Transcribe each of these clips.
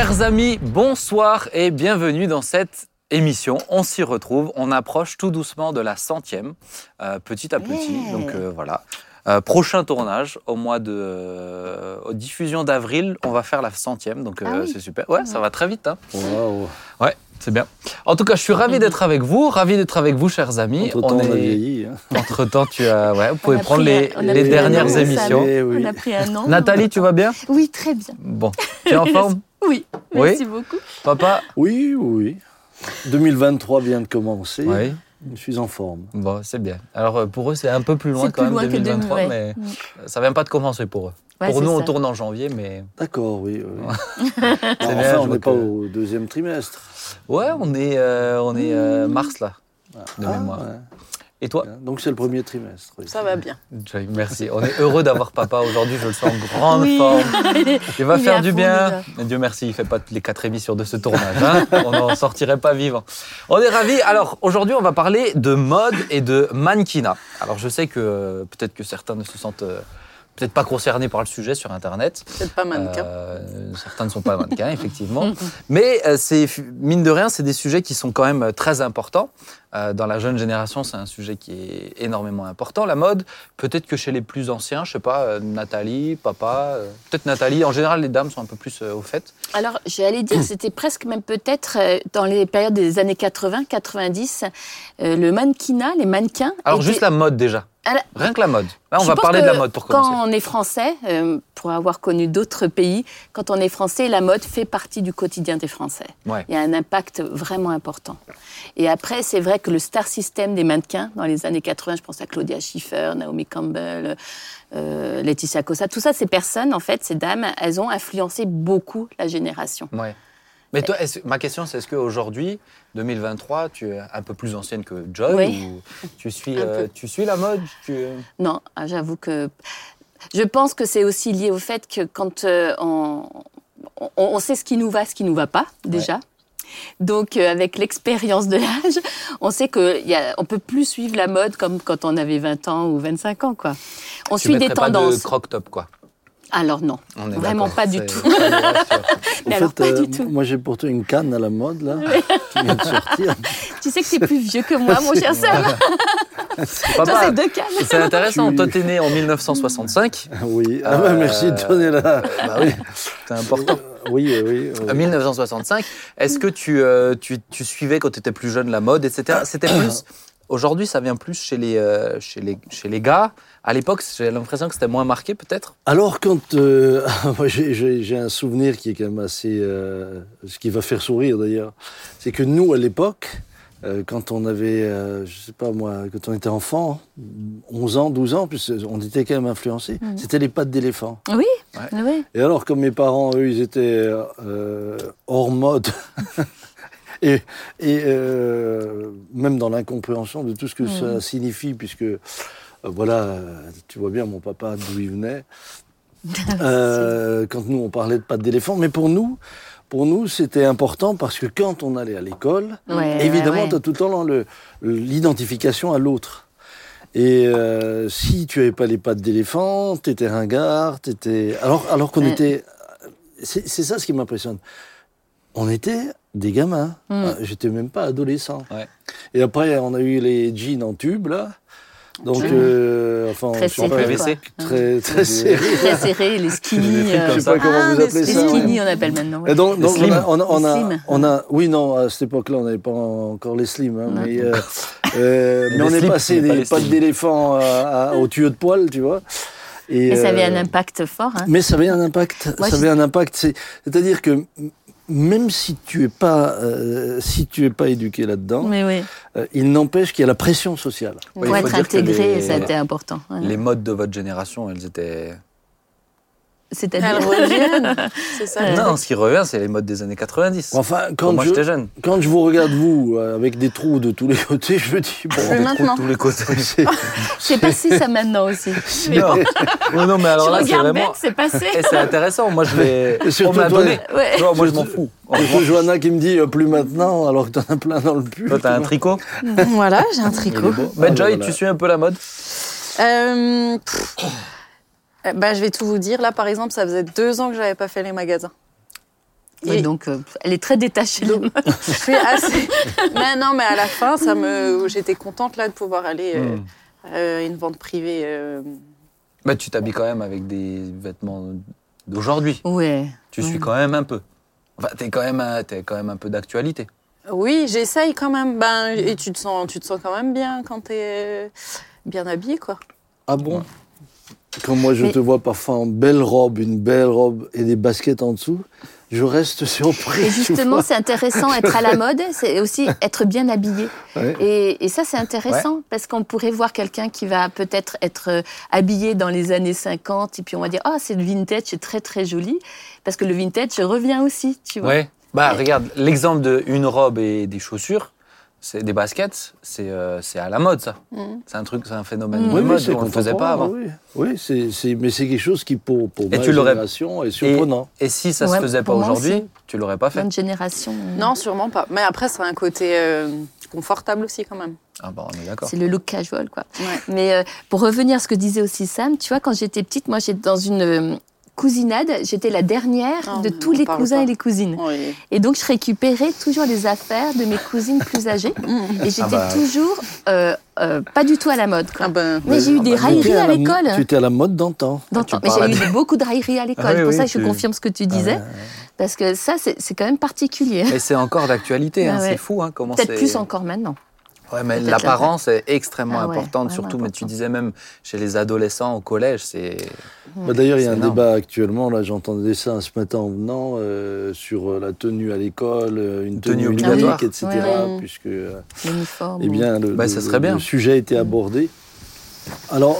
Chers amis, bonsoir et bienvenue dans cette émission. On s'y retrouve, on approche tout doucement de la centième, euh, petit à petit. Donc euh, voilà. Euh, prochain tournage au mois de euh, aux diffusion d'avril, on va faire la centième, donc euh, Ah oui. c'est super. Ouais, ça va très vite. Hein. Waouh. Ouais, c'est bien. En tout cas, je suis ravi d'être avec vous, ravi d'être avec vous, chers amis. Entre-temps, on a vieilli. hein. Entre temps, tu as, ouais, vous pouvez prendre les, un- dernières an, émissions. Eh oui. On a pris un an. Nathalie, tu vas bien? Oui, très bien. Bon, tu es en forme? Oui, Oui? merci beaucoup. Papa? Oui, oui. 2023 vient de commencer. Oui. Je suis en forme. Bon, c'est bien. Alors euh, pour eux, c'est un peu plus loin quand plus même, loin que 2023, 2000, mais ouais. Mm. ça vient pas de commencer pour eux. Ouais, pour nous, on ça. tourne en janvier, mais D'accord, oui. oui. C'est enfin, on n'est pas que- au deuxième trimestre. Ouais, on est, euh, on est euh, mars là, de Ah, mémoire. ouais. Et toi Donc c'est le premier trimestre. oui. Ça va bien. Joy, Merci. On est heureux d'avoir papa aujourd'hui. Je le sens en grande Oui. forme. Il va Il est faire du fond bien. déjà. Mais Dieu merci, il fait pas les quatre émissions de ce tournage. hein. on n'en sortirait pas vivant. On est ravis. Alors aujourd'hui, on va parler de mode et de mannequinat. Alors je sais que euh, peut-être que certains ne se sentent euh, peut-être pas concernés par le sujet sur Internet. Peut-être pas mannequin. Euh, certains ne sont pas mannequins, effectivement. Mais euh, c'est mine de rien, c'est des sujets qui sont quand même euh, très importants. Euh, dans la jeune génération, c'est un sujet qui est énormément important. La mode, peut-être que chez les plus anciens, je sais pas, euh, Nathalie, papa, euh, peut-être Nathalie. En général, les dames sont un peu plus euh, au fait. Alors, j'allais dire, c'était presque même peut-être euh, dans les périodes des années 80, 90, euh, le mannequinat, les mannequins. Alors étaient- juste la mode déjà. Rien que la mode. Là, on Je va parler de la mode pour commencer. Quand on est français, euh, pour avoir connu d'autres pays, quand on est français, la mode fait partie du quotidien des Français. Ouais. Il y a un impact vraiment important. Et après, c'est vrai que le star system des mannequins, dans les années 80, je pense à Claudia Schiffer, Naomi Campbell, euh, Laetitia Cosa, tout ça, ces personnes, en fait, ces dames, elles ont influencé beaucoup la génération. Ouais. Mais toi, est-ce- ma question, c'est est-ce qu'aujourd'hui, 2023, tu es un peu plus ancienne que Joy Oui. ou tu suis, euh, tu suis la mode tu... Non, ah, j'avoue que je pense que c'est aussi lié au fait que quand euh, on, on, on sait ce qui nous va, ce qui nous va pas déjà. Donc, euh, avec l'expérience de l'âge, on sait qu'on ne peut plus suivre la mode comme quand on avait 20 ans ou 25 ans. Quoi. On Tu suit des mettrais pas de tendances. croc-top, quoi. Alors non, On est vraiment pas du tout. Mais alors, pas euh, du tout. moi j'ai porté une canne à la mode là, qui vient de sortir. Tu sais que tu es plus vieux que moi, mon cher Sam. C'est deux cannes. c'est intéressant. Tu- Toi, t'es né en 1965. Oui, ah, Euh, bah, merci de donner la. Bah oui, c'est important. Oui, oui. oui. En 1965, est-ce que tu, euh, tu, tu suivais quand tu étais plus jeune la mode, etc. C'était plus. Aujourd'hui, ça vient plus chez les, euh, chez les, chez les gars. À l'époque, j'ai l'impression que c'était moins marqué, peut-être? Alors, quand. euh, moi, j'ai- un souvenir qui est quand même assez. euh, ce qui va faire sourire d'ailleurs. C'est que nous, à l'époque, euh, quand on avait. euh, je sais pas moi, quand on était enfant, 11 ans, 12 ans, puis on était quand même influencés, c'était les pattes d'éléphant. Oui, Ouais. oui. Et alors, comme mes parents, eux, ils étaient euh, hors mode. Et, et euh, même dans l'incompréhension de tout ce que ça signifie, puisque, euh, voilà, euh, tu vois bien mon papa d'où il venait, euh, quand nous on parlait de pattes d'éléphant, mais pour nous, pour nous c'était important parce que quand on allait à l'école, Ouais, évidemment, ouais, tu as tout le temps le- l'identification à l'autre. Et euh, si tu avais pas les pattes d'éléphant, t'étais ringard, t'étais. Alors, alors qu'on Ouais. était. C'est ça ce qui m'impressionne. On était des gamins. Mm. Euh, J'étais même pas adolescent. Ouais. Et après, on a eu les jeans en tube là. Donc, euh, enfin, Très je sais pas, serré, PVC. quoi. très très serré. Très serré, les skinny. Euh, Je sais pas ça. comment Ah, vous mais appelez les ça. ouais. skinny, on appelle maintenant. ouais. Et donc, Les donc, on a, on a, on a, Les slims. on a- oui, non, à cette époque-là, on n'avait pas encore les slims, hein, mais, euh, euh, mais Les on est passé mais pas des les pattes d'éléphant au tuyau de poil, tu vois. Et, Et ça avait un euh, impact fort. Hein. Mais ça avait un impact. Moi, ça avait un impact. c'est- C'est-à-dire que même si tu es pas, euh, si tu es pas éduqué là-dedans, oui, euh, il n'empêche qu'il y a la pression sociale. Pour être intégré, les- ça a été important. voilà. Les modes de votre génération, elles étaient. C'est-à-dire. Elles reviennent. C'est ça. le Non, ce qui revient, c'est les modes des années 90. Enfin, Quand quand moi, je, j'étais jeune. quand je vous regarde vous euh, avec des trous de tous les côtés, je me dis bon, Des trous de maintenant. tous les côtés. c'est- C'est passé ça maintenant aussi. non. Oh non, mais alors je là, c'est regarde vraiment. bête, c'est passé. Et c'est intéressant. Moi, je surtout On m'a toi- donné. Ouais. Moi, je m'en fous. Revanche, Johanna qui me dit euh, plus maintenant, alors que t'en as plein dans le pull. Toi, t'as un tricot. Voilà, j'ai un tricot. Mais Ah, Joy, tu suis un peu la mode Euh, euh, bah, je vais tout vous dire. Là, par exemple, ça faisait deux ans que j'avais pas fait les magasins. Et- donc, euh, elle est très détachée. Je suis assez. mais non, mais à la fin, ça me. J'étais contente là de pouvoir aller euh, Hmm. à une vente privée. euh, Bah, tu t'habilles quand même avec des vêtements d'aujourd'hui. Ouais. Tu Ouais. suis quand même un peu. Enfin, t'es quand même, un- t'es quand même un peu d'actualité. Oui, j'essaye quand même. Ben, et tu te sens, tu te sens quand même bien quand tu es bien habillé, quoi. Ah bon? Quand moi je Mais- te vois parfois en belle robe, une belle robe et des baskets en dessous, je reste surpris. Et justement, c'est intéressant être à la mode, c'est aussi être bien habillé. Ouais. Et, et ça, c'est intéressant parce qu'on pourrait voir quelqu'un qui va peut-être être euh, habillé dans les années 50 et puis on va dire ah c'est le vintage, c'est très très joli parce que le vintage revient aussi, tu vois. Ouais. Bah, regarde, l'exemple de une robe et des chaussures, c'est des baskets, c'est euh, c'est à la mode, ça. Mhm. C'est un truc, c'est un phénomène Mhm. de Oui, mode, c'est on le faisait pas avant. Oui, oui c'est, c'est- mais c'est quelque chose qui, pour, pour Et ma tu l'aurais- génération, est surprenant. Et si ça Ouais, se faisait pas aujourd'hui, tu l'aurais pas fait. Bonne génération. euh, Non, sûrement pas. Mais après, c'est un côté euh, confortable aussi, quand même. Ah bah, on est d'accord. C'est le look casual, quoi. Ouais. Mais euh, pour revenir à ce que disait aussi Sam, tu vois, quand j'étais petite, moi, j'étais dans une euh, cousinade, j'étais la dernière Oh, de tous les cousins pas. et les cousines. Oui. Et donc, je récupérais toujours les affaires de mes cousines plus âgées. Et j'étais bah. toujours euh, euh, pas du tout à la mode. Quoi. Ah ben, Mais j'ai eu des Tu étais railleries à l'école. Tu étais à la mode d'antan. Dans tu le temps. Mais j'ai eu beaucoup de railleries à l'école. Ah oui, C'est pour oui, ça que je confirme ce que tu disais. Ah ouais, ouais. Parce que ça, c'est c'est quand même particulier. Mais c'est encore d'actualité, hein, Ah ouais. c'est fou. Hein, comment Peut-être c'est- plus encore maintenant. Ouais, mais l'apparence est extrêmement Ah ouais, importante, surtout, mais tu disais même chez les adolescents au collège, c'est. Bah, D'ailleurs, il y a un énorme. débat actuellement, là j'entendais ça ce matin en venant, euh, sur euh, la tenue à l'école, euh, une tenue, Tenue obligatoire. etc. Ouais. Puisque euh, L'uniforme. eh bien, le, Bah, ça serait bien. le sujet a été abordé. Alors,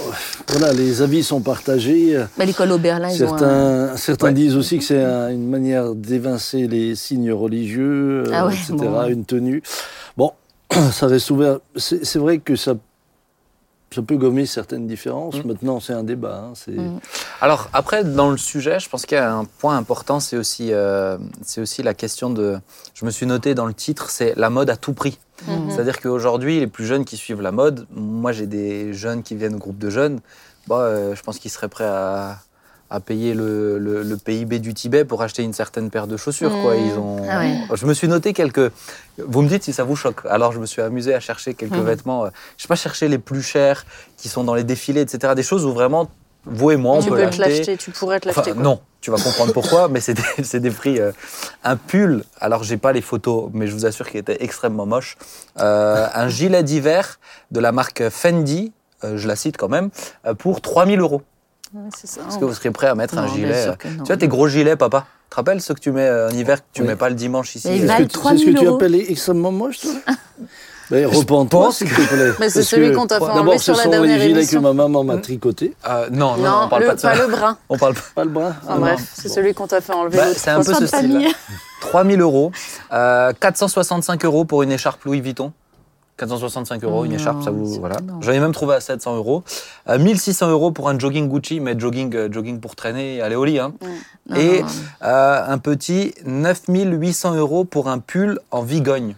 voilà, les avis sont partagés. Bah, L'école ils ont un... Certains, certains Ouais. disent aussi que c'est un- une manière d'évincer les signes religieux, Ah ouais, etc., bon. une tenue. Bon, ça reste ouvert. C'est c'est vrai que ça, ça peut gommer certaines différences. Mm. Maintenant, c'est un débat. hein, c'est- Mm. Alors, après, dans le sujet, je pense qu'il y a un point important, c'est aussi, euh, c'est aussi la question de. Je me suis noté dans le titre, c'est la mode à tout prix. Mhm. C'est-à-dire qu'aujourd'hui, les plus jeunes qui suivent la mode, moi j'ai des jeunes qui viennent au groupe de jeunes, bah, euh, je pense qu'ils seraient prêts à, à payer le, le- le PIB du Tibet pour acheter une certaine paire de chaussures. Quoi. Mmh. Ils ont... Ah ouais. Je me suis noté quelques... Vous me dites si ça vous choque. Alors je me suis amusé à chercher quelques Mhm. vêtements. euh, Je sais pas chercher les plus chers qui sont dans les défilés, etc. Des choses où vraiment, vous et moi, on tu peut peux te l'acheter. l'acheter, tu pourrais te Enfin, l'acheter. quoi. non, tu vas comprendre pourquoi, mais c'est des, prix. euh, un pull, alors j'ai pas les photos, mais je vous assure qu'il était extrêmement moche. Euh, un gilet d'hiver de la marque Fendi, euh, je la cite quand même, pour 3000 euros. Ouais. Est-ce que vous serez prêt à mettre un Non, gilet euh. Tu vois, tes gros gilets, papa? Tu te rappelles ceux que tu mets euh, en hiver, que tu Oui. mets pas le dimanche ici euh, Est-ce valent que tu- 3000 C'est ce que tu euros. appelles extrêmement moche, toi? Ben, Repends-toi, s'il te plaît. Mais c'est celui que, qu'on t'a fait enlever D'abord, ce sur la sont les dernière gilets que émission. ma maman m'a tricoté. euh, non, non, Non, on parle le, pas de ça. le brun. On parle pas. Pas le bras? Enfin Ah, bref, c'est Bon. celui qu'on t'a fait enlever Bah, c'est un peu ce style. 3000 euros, euh, 465 euros pour une écharpe Louis Vuitton. 465 euros, une écharpe, ça vous. c'est Voilà. J'en ai même trouvé à 700 euros. Euh, 1600 euros pour un jogging Gucci, mais jogging, euh, jogging pour traîner et aller au lit. Hein. Et euh, un petit 9800 euros pour un pull en vigogne.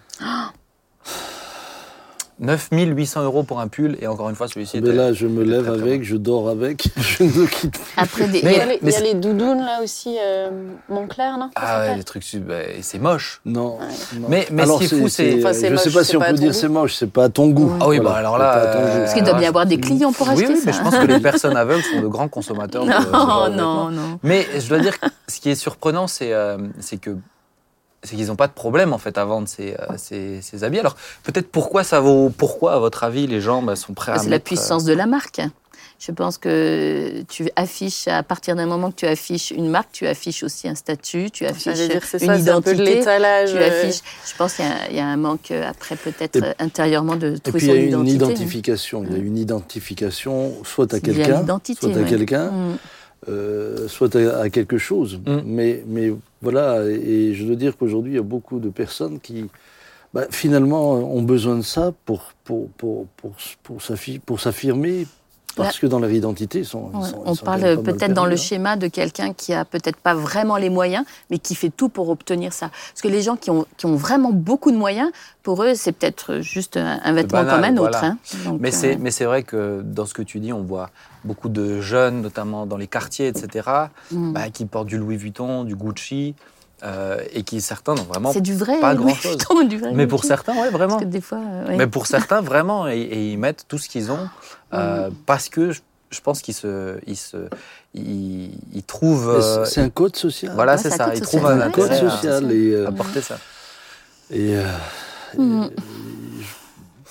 9800 euros pour un pull, et encore une fois, celui-ci Mais était. là, je me lève très, très avec, je dors avec, je ne quitte pas. Après, des... Il y a Mais- les, il y a c'est- les doudounes là aussi, euh, Montclair, non? Ah ouais, les trucs, bah, c'est moche. Non. non. Mais- mais ce qui est fou, c'est- Enfin, je ne sais pas si on peut dire c'est moche, c'est pas à ton goût. Ah oui, Voilà, bah alors c'est là, euh. Parce qu'il doit bien y avoir des clients pour oui, acheter oui, ça. mais je pense que les personnes aveugles sont de grands consommateurs. Non, non, non. Mais je dois dire que ce qui est surprenant, c'est euh, c'est que c'est qu'ils n'ont pas de problème en fait à vendre ces, euh, ces, ces habits. Alors peut-être pourquoi ça vaut pourquoi à votre avis les gens bah, sont prêts à C'est la puissance de la marque. Je pense que tu affiches, à partir d'un moment que tu affiches une marque, tu affiches aussi un statut, tu affiches dire, c'est une ça, c'est un peu de identité. l'étalage. Tu euh, affiches. Je pense qu'il y a- il y, a un manque euh, après peut-être Et- euh, intérieurement de Et trouver puis il y a une identité. identification. Il y a une identification soit à quelqu'un, l'identité, soit à ouais. quelqu'un, Mm. Euh, soit à, à quelque chose. Mm. Mais, mais voilà, et je dois dire qu'aujourd'hui, il y a beaucoup de personnes qui, bah, finalement, ont besoin de ça pour, pour, pour, pour, pour, s'affi- pour s'affirmer, parce que dans leur identité, ils sont. ils Ouais, sont- ils on sont parle peut-être dans le hein. schéma de quelqu'un qui a peut-être pas vraiment les moyens, mais qui fait tout pour obtenir ça. Parce que les gens qui ont, qui ont vraiment beaucoup de moyens, pour eux, c'est peut-être juste un, vêtement banal, comme un autre. voilà. hein. Donc, Mais euh, c'est mais c'est vrai que dans ce que tu dis, on voit beaucoup de jeunes, notamment dans les quartiers, etc., mm. bah, qui portent du Louis Vuitton, du Gucci. Euh, et qui certains n'ont vraiment C'est du vrai. pas du vrai Mais pour certains, ouais, vraiment. Parce que des fois, euh, ouais. Mais pour certains, vraiment, et, et ils mettent tout ce qu'ils ont euh, parce que je, je pense qu'ils se, ils se, ils, ils trouvent. Euh, C'est un code social. voilà, Ouais, c'est ça. code Ils trouvent un un code intérêt à- social. Et, euh, à porter ça. et, euh, Mhm.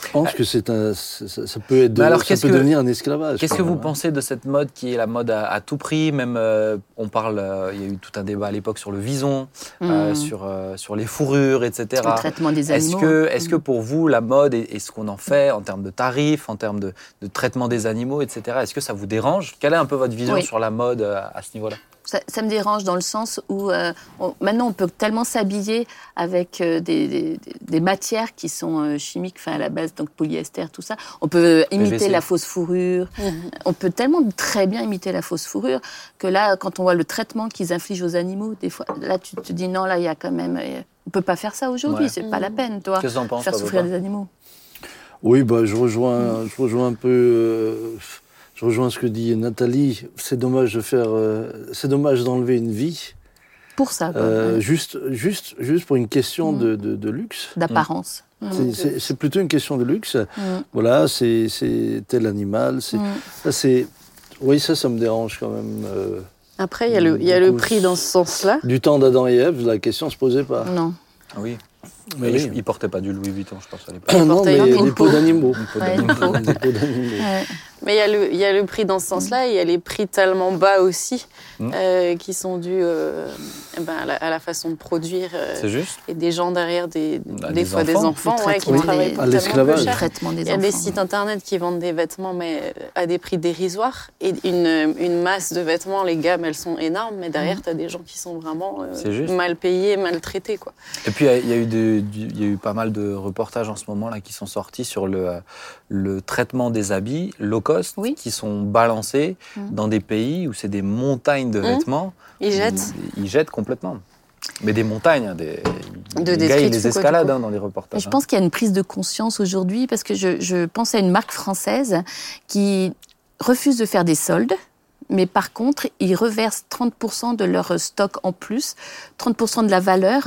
Je pense que c'est un, ça, ça peut être, de- Mais alors, ça peut que- devenir un esclavage. Qu'est-ce que vous hein. pensez de cette mode qui est la mode à, à tout prix Même, euh, on parle, euh, il y a eu tout un débat à l'époque sur le vison, euh, Mhm. sur, euh, sur les fourrures, etc. le traitement des Est-ce animaux. que, hein. est-ce que pour vous, la mode et, et ce qu'on en fait en termes de tarifs, en termes de, de traitement des animaux, etc., est-ce que ça vous dérange? Quelle est un peu votre vision Oui. sur la mode euh, à ce niveau-là? Ça, ça me dérange dans le sens où euh, on- maintenant on peut tellement s'habiller avec euh, des, des- des matières qui sont euh, chimiques, enfin à la base donc polyester, tout ça. On peut imiter PVC. la fausse fourrure. On peut tellement très bien imiter la fausse fourrure que là, quand on voit le traitement qu'ils infligent aux animaux, des fois, là tu te dis non, là il y a quand même, euh, on peut pas faire ça aujourd'hui, Ouais. c'est pas la peine, toi, Qu'est-ce que t'en penses faire souffrir des animaux. Oui, bah, je, rejoins, je rejoins un peu. Je rejoins ce que dit Nathalie. C'est dommage de faire. euh, c'est dommage d'enlever une vie. Pour ça, quoi, euh, ouais. juste, juste, juste pour une question de, de- de luxe. d'apparence. C'est- plutôt une question de luxe. Voilà, c'est tel animal. c'est. Ça, c'est. Oui, ça, ça me dérange quand même. euh. Après, il y a le, il y a le prix dans ce sens-là. Du temps d'Adam et Ève, la question se posait pas. Non. Ah Oui. Mais oui. ils portaient pas du Louis Vuitton, je pense, à l'époque. non, portaient mais une des peau. peaux d'animaux. Ouais. Des. Ouais. Mais il y, a le- il y a le prix dans ce sens-là, et il y a les prix tellement bas aussi, Mm. euh, qui sont dus euh, eh ben, à, la, à la façon de produire. euh, C'est juste. et des gens derrière, des, Bah, des des fois des enfants. enfants Le ouais, qui traitement travaillent des- pour à l'esclavage. Le cher. traitement des Il y a enfants. des sites internet qui vendent des vêtements mais à des prix dérisoires et une, une masse de vêtements, les gammes elles sont énormes, mais derrière Mm. tu as des gens qui sont vraiment euh, mal payés, maltraités quoi. Et puis, il y, a eu des- il y a eu pas mal de reportages en ce moment là qui sont sortis sur le, le traitement des habits low cost Oui. qui sont balancés Mm. dans des pays où c'est des montagnes de Mm. vêtements. Ils jettent. Ils, ils jettent complètement. Mais des montagnes, hein, des, De gars, ils les escaladent hein, dans les reportages. je pense qu'il y a une prise de conscience aujourd'hui parce que je, je pense à une marque française qui refuse de faire des soldes. Mais par contre, ils reversent 30% de leur stock en plus, 30% de la valeur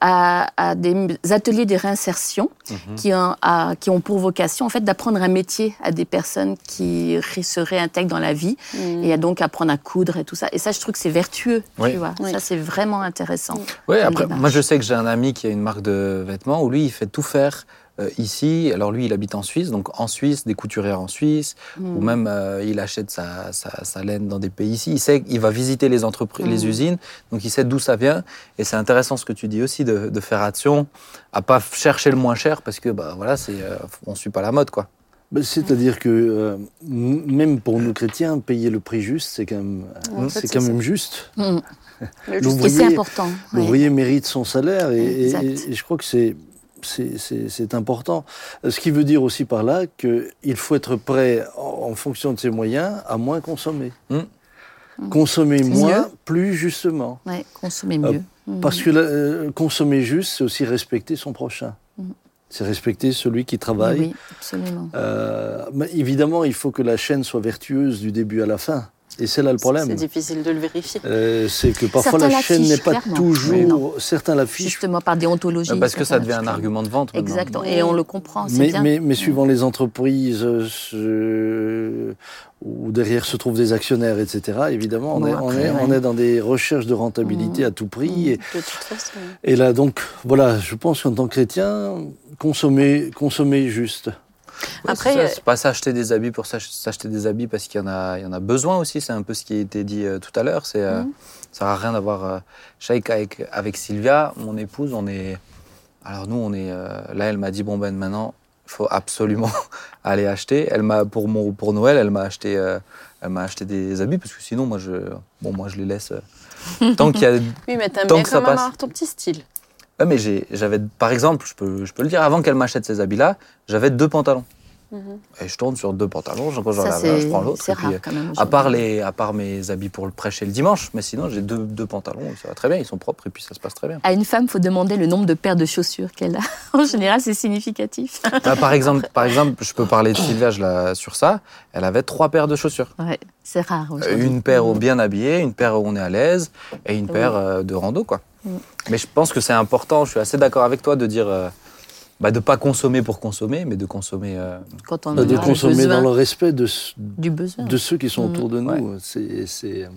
à, à des ateliers de réinsertion Mhm. qui, ont, à- qui ont pour vocation en fait d'apprendre un métier à des personnes qui se réintègrent dans la vie Mm. et à donc apprendre à coudre et tout ça. Et ça, je trouve que c'est vertueux, Oui. tu vois. Oui. Ça, c'est vraiment intéressant. Oui, après, démarche. moi je sais que j'ai un ami qui a une marque de vêtements où lui il fait tout faire euh, ici. Alors lui il habite en Suisse, donc en Suisse, des couturières en Suisse, Mm. ou même euh, il achète sa, sa, sa laine dans des pays ici. Il sait qu'il va visiter les entreprises, les Mm. usines, donc il sait d'où ça vient. Et c'est intéressant ce que tu dis aussi de, de faire attention à pas chercher le moins cher parce que bah voilà, c'est euh, on suit pas la mode quoi. C'est-à-dire que euh, même pour nous chrétiens, payer le prix juste, c'est quand même, En hein, fait, c'est quand ça. même juste. Mm. Le L'ouvrier- c'est L'ouvrier- important. ouais. L'ouvrier mérite son salaire et je crois que c'est c'est- important. Ce qui veut dire aussi par là qu'il faut être prêt, en, en fonction de ses moyens, à moins consommer. Mm. Consommer moins, mieux. plus justement. Ouais, consommer Euh, mieux. Mm. Parce que euh, consommer juste, c'est aussi respecter son prochain. Mm. C'est respecter celui qui Oui, travaille. Oui, absolument. Euh, mais évidemment, il faut que la chaîne soit vertueuse du début à la fin. Et c'est là le problème. C'est difficile de le vérifier. Euh, c'est que parfois Certains la chaîne n'est pas clairement. toujours. Oui, certains l'affichent. Justement par déontologie. Euh, parce que ça devient un argument de vente. maintenant. Exactement. Et on le comprend, Mais, bien. mais, mais suivant les entreprises euh, ce- où derrière se trouvent des actionnaires, etc., évidemment, on, Bon, est, on, on dans des recherches de rentabilité Mmh. à tout prix. Et, De toute façon. et là, donc, voilà, je pense qu'en tant que chrétien, consommer, consommer juste. Après, c'est ça, euh, c'est pas s'acheter des habits pour s'ach- s'acheter des habits parce qu'il y en a, il y en a besoin aussi. C'est un peu ce qui a été dit euh, tout à l'heure. C'est, euh, Mhm. ça à rien d'avoir. euh, je sais qu'avec avec Sylvia, mon épouse, on est. Alors nous, on est. euh, là, elle m'a dit bon ben maintenant, il faut absolument aller acheter. Elle m'a pour mon pour Noël, elle m'a acheté. euh, elle m'a acheté des habits parce que sinon, moi, je, bon, moi, je les laisse. euh, tant qu'il y a Oui, mais t'aimes bien que ça quand même passe. avoir ton petit style. Ouais, mais j'avais, par exemple, je peux, je peux le dire, avant qu'elle m'achète ces habits-là, j'avais deux pantalons. Mhm. Et je tourne sur deux pantalons, quand j'en un, je prends l'autre. c'est et puis, rare quand même. À part, les, à part mes habits pour le prêcher le dimanche, mais sinon j'ai deux, deux pantalons, ça va très bien, ils sont propres et puis ça se passe très bien. À une femme, faut demander le nombre de paires de chaussures qu'elle a. En général, c'est significatif. Ah, par, exemple, par exemple, je peux parler de Sylvia sur ça, elle avait trois paires de chaussures. Ouais, c'est rare. Euh. Une paire où Mhm. bien habillée, une paire où on est à l'aise et une Oui. paire euh, de rando. quoi. Mais je pense que c'est important, je suis assez d'accord avec toi de dire euh, bah, de ne pas consommer pour consommer, mais de consommer. euh, Quand on Bah, de a consommer besoin dans le respect de, ce- du besoin. de ceux qui sont Mm. autour de nous. Ouais. C'est, c'est-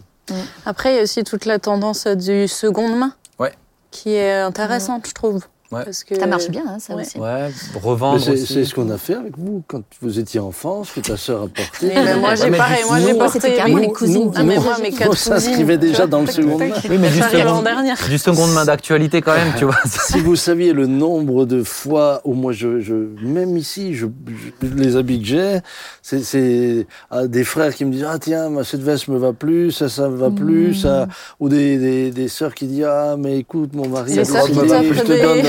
Après, il y a aussi toute la tendance du seconde main. Ouais. Qui est intéressante, je trouve. Ouais. Parce que Ça marche bien, hein, ça Ouais. aussi. ouais, revendre. c'est, ce qu'on a fait avec vous quand vous étiez enfant, ce que ta sœur a porté. Mais moi, j'ai pareil. Moi, j'ai porté. c'était carrément les cousines. Ah, mais moi, mes on quatre s'inscrivait cousines, déjà tu dans le second main. Oui, mais du second-. Du seconde main d'actualité quand même, tu vois. Si vous saviez le nombre de fois où moi, je, je même ici, je, je- les habits que j'ai, c'est, c'est ah, des frères qui me disent ah tiens, cette veste me va plus, ça ça me va plus, ça, ou des, des, des sœurs qui disent ah mais écoute mon mari, a qui de- t'offrent je te donne,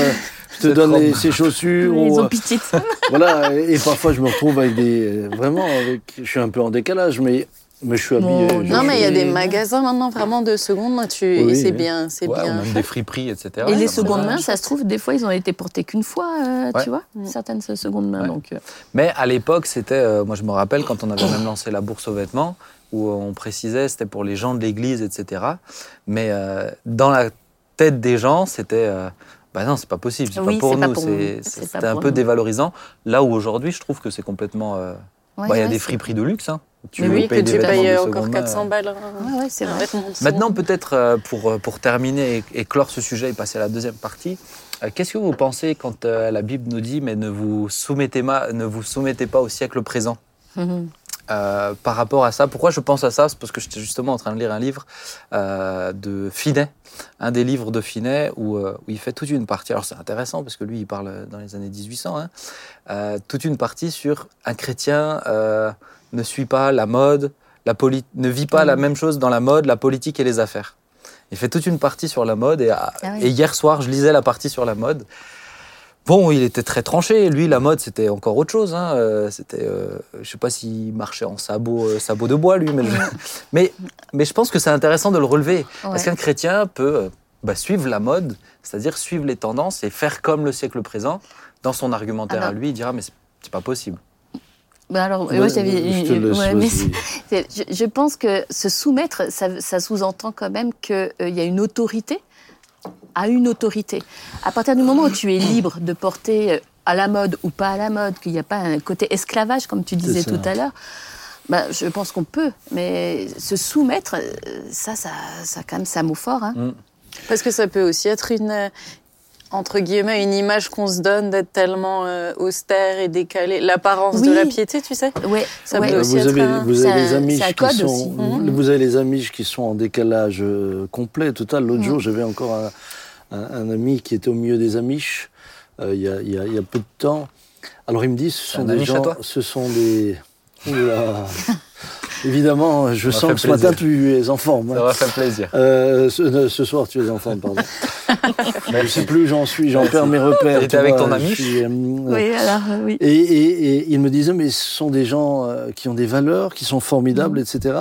je te donne les- ces chaussures. Ils ou, euh, ça. voilà, et, et parfois je me retrouve avec des, vraiment, avec, je suis un peu en décalage, mais mais je suis habillé. Non, mais il y a des magasins maintenant vraiment de seconde main. Tu... et Oui, c'est oui. bien, c'est Ouais, ou bien. même des friperies, etc. Et Ouais, les secondes mains, ça se trouve, des fois, ils ont été portés qu'une fois, euh, Ouais. tu vois, Mm. certaines secondes mains. Ouais. Donc, euh, Mais à l'époque, c'était, euh, moi je me rappelle quand on avait même lancé la bourse aux vêtements, où on précisait c'était pour les gens de l'église, etc. Mais euh, dans la tête des gens, c'était, euh, bah non, c'est pas possible, c'est Oui, pas pour nous, c'est- c'était un peu nous. dévalorisant. Là où aujourd'hui, je trouve que c'est complètement. euh, ouais, bah, Il y a ouais, des friperies de luxe. Hein. Veux oui, que payer des tu payes encore seconde main, 400 euh. balles. Ouais, ouais, c'est vrai. Maintenant, main. peut-être euh, pour, pour terminer et, et clore ce sujet et passer à la deuxième partie, euh, qu'est-ce que vous pensez quand euh, la Bible nous dit mais ne vous soumettez, ma- ne vous soumettez pas au siècle présent? Euh, par rapport à ça. Pourquoi je pense à ça C'est parce que j'étais justement en train de lire un livre euh, de Finet, un des livres de Finet où, euh, où il fait toute une partie. Alors c'est intéressant parce que lui, il parle dans les années 1800. hein, toute une partie sur un chrétien ne suit pas la mode, la ne vit pas la même chose dans la mode, la politique et les affaires. Il fait toute une partie sur la mode et, Ah oui. et hier soir, je lisais la partie sur la mode. Bon, il était très tranché. Lui, la mode, c'était encore autre chose. Hein. Euh, C'était, euh, je sais pas s'il marchait en sabots euh, sabots de bois, lui, mais, je- mais, mais je pense que c'est intéressant de le relever. Parce qu'un chrétien peut euh, bah, suivre la mode, c'est-à-dire suivre les tendances et faire comme le siècle présent. Dans son argumentaire à Alors- lui, il dira mais c'est pas possible. Bah alors, Ouais, moi, j'avais je te une- laisse, ouais, mais vas-y. c'est- je, je pense que se soumettre, ça, ça sous-entend quand même qu'il y a une autorité à une autorité. À partir du moment où tu es libre de porter euh, à la mode ou pas à la mode, qu'il n'y a pas un côté esclavage, comme tu disais tout à l'heure, bah, je pense qu'on peut. Mais se soumettre, euh, ça, ça, ça quand même, c'est un mot fort. Hein. Parce que ça peut aussi être une, euh, entre guillemets, une image qu'on se donne d'être tellement euh, austère et décalée. L'apparence de Oui. la piété, tu sais. Ouais, Ça ouais. peut aussi vous être avez, un- vous avez les Amish un qui sont, aussi. vous- avez les Amish qui sont en décalage complet, total. L'autre jour, j'avais encore un, un- un ami qui était au milieu des Amish euh, il y, a, il y a- il y a peu de temps. Alors il me dit, ce sont des gens, ce sont des. Oula. Évidemment, je Ça sens que ce matin plaisir. tu es en forme. Ça va faire plaisir. Euh, ce, ce soir, tu es en forme, pardon. je ne sais plus où j'en suis, j'en perds mes repères. Tu avec vois, ton Amish suis, euh, Oui, alors, euh, oui. et, et- et il me disait, mais ce sont des gens euh, qui ont des valeurs, qui sont formidables, etc.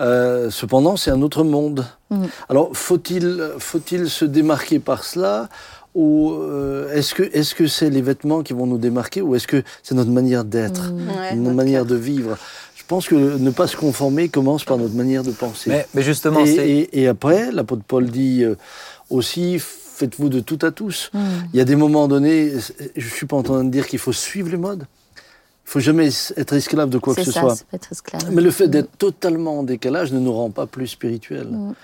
Euh, cependant, c'est un autre monde. Mhm. Alors, faut-il faut-il se démarquer par cela ou euh, est-ce que est-ce que c'est les vêtements qui vont nous démarquer ou est-ce que c'est notre manière d'être, Ouais, notre manière cœur. de vivre? Je pense que ne pas se conformer commence par notre manière de penser. Mais, mais justement, et, c'est. et- et après, l'apôtre Paul dit euh, aussi, faites-vous de tout à tous. Mm. Il y a des moments donnés, je ne suis pas en train de dire qu'il faut suivre les modes. Il faut jamais être esclave de quoi que ce ça, soit. c'est pas être esclave. Mais le fait d'être totalement en décalage ne nous rend pas plus spirituels. Mm.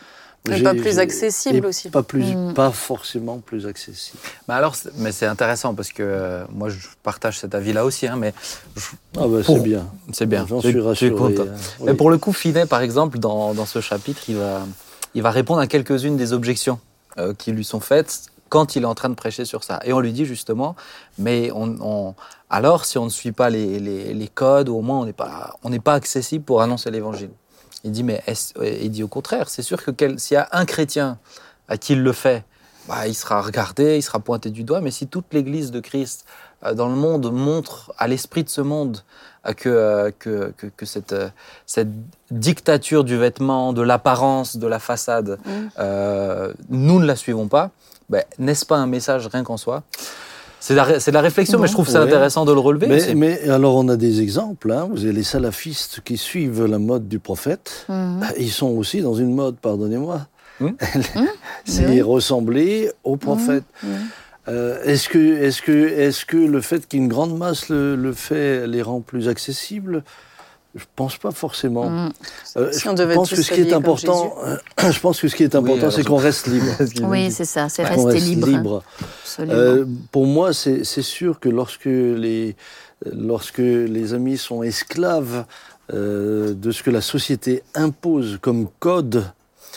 Et pas plus accessible aussi. Pas, plus, Mm. pas forcément plus accessible. Mais alors, c'est- mais c'est intéressant parce que euh, moi, je partage cet avis-là aussi, hein, mais je- Ah bah c'est bien. c'est bien. J'en suis rassuré. content. euh, oui. Mais pour le coup, Finet, par exemple, dans, dans ce chapitre, il va, il va répondre à quelques-unes des objections euh, qui lui sont faites quand il est en train de prêcher sur ça. Et on lui dit justement, mais on, on- alors si on ne suit pas les, les- les codes, au moins on n'est pas, on pas accessible pour annoncer l'évangile. Il dit, mais est-ce- il dit au contraire, c'est sûr que s'il y a un chrétien à qui il le fait, bah, il sera regardé, il sera pointé du doigt, mais si toute l'Église de Christ euh, dans le monde montre à l'esprit de ce monde euh, que, euh, que, que, que cette, euh, cette dictature du vêtement, de l'apparence, de la façade, euh, nous ne la suivons pas, ben, n'est-ce pas un message rien qu'en soi? C'est la, ré- c'est de la réflexion, mais je trouve Ouais. intéressant de le relever. Mais, mais alors on a des exemples. hein. Vous avez les salafistes qui suivent la mode du prophète. Mhm. Bah, Ils sont aussi dans une mode, pardonnez-moi. Mmh. c'est Oui. ressembler au prophète. Mmh. Euh, est-ce que, est-ce que, est-ce que le fait qu'une grande masse le, le fait les rend plus accessibles? Je pense pas forcément. Mmh. Euh, Si je on devait pense tous que ce qui est important, euh, je pense que ce qui est important, c'est qu'on reste libre. Oui, c'est ça, c'est rester reste libre. Euh, pour moi, c'est sûr que lorsque les, lorsque les amis sont esclaves euh, de ce que la société impose comme code,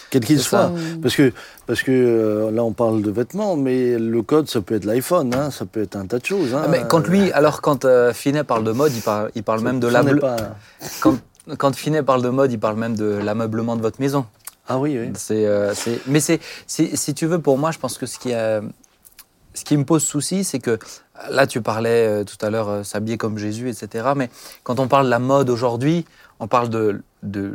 quel qu'il ça. soit, parce que, parce que euh, là on parle de vêtements, mais le code ça peut être l'iPhone, hein, ça peut être un tas de choses. hein. Ah, mais quand lui, alors quand euh, Finet parle de mode, il parle, il parle même de pas- Quand, quand Finet parle de mode, il parle même de l'ameublement de votre maison. Ah oui, oui. C'est, euh, mais c'est, si tu veux, pour moi, je pense que ce qui, ce qui me pose souci, c'est que là, tu parlais tout à l'heure s'habiller comme Jésus, etc. Mais quand on parle de la mode aujourd'hui, on parle de, de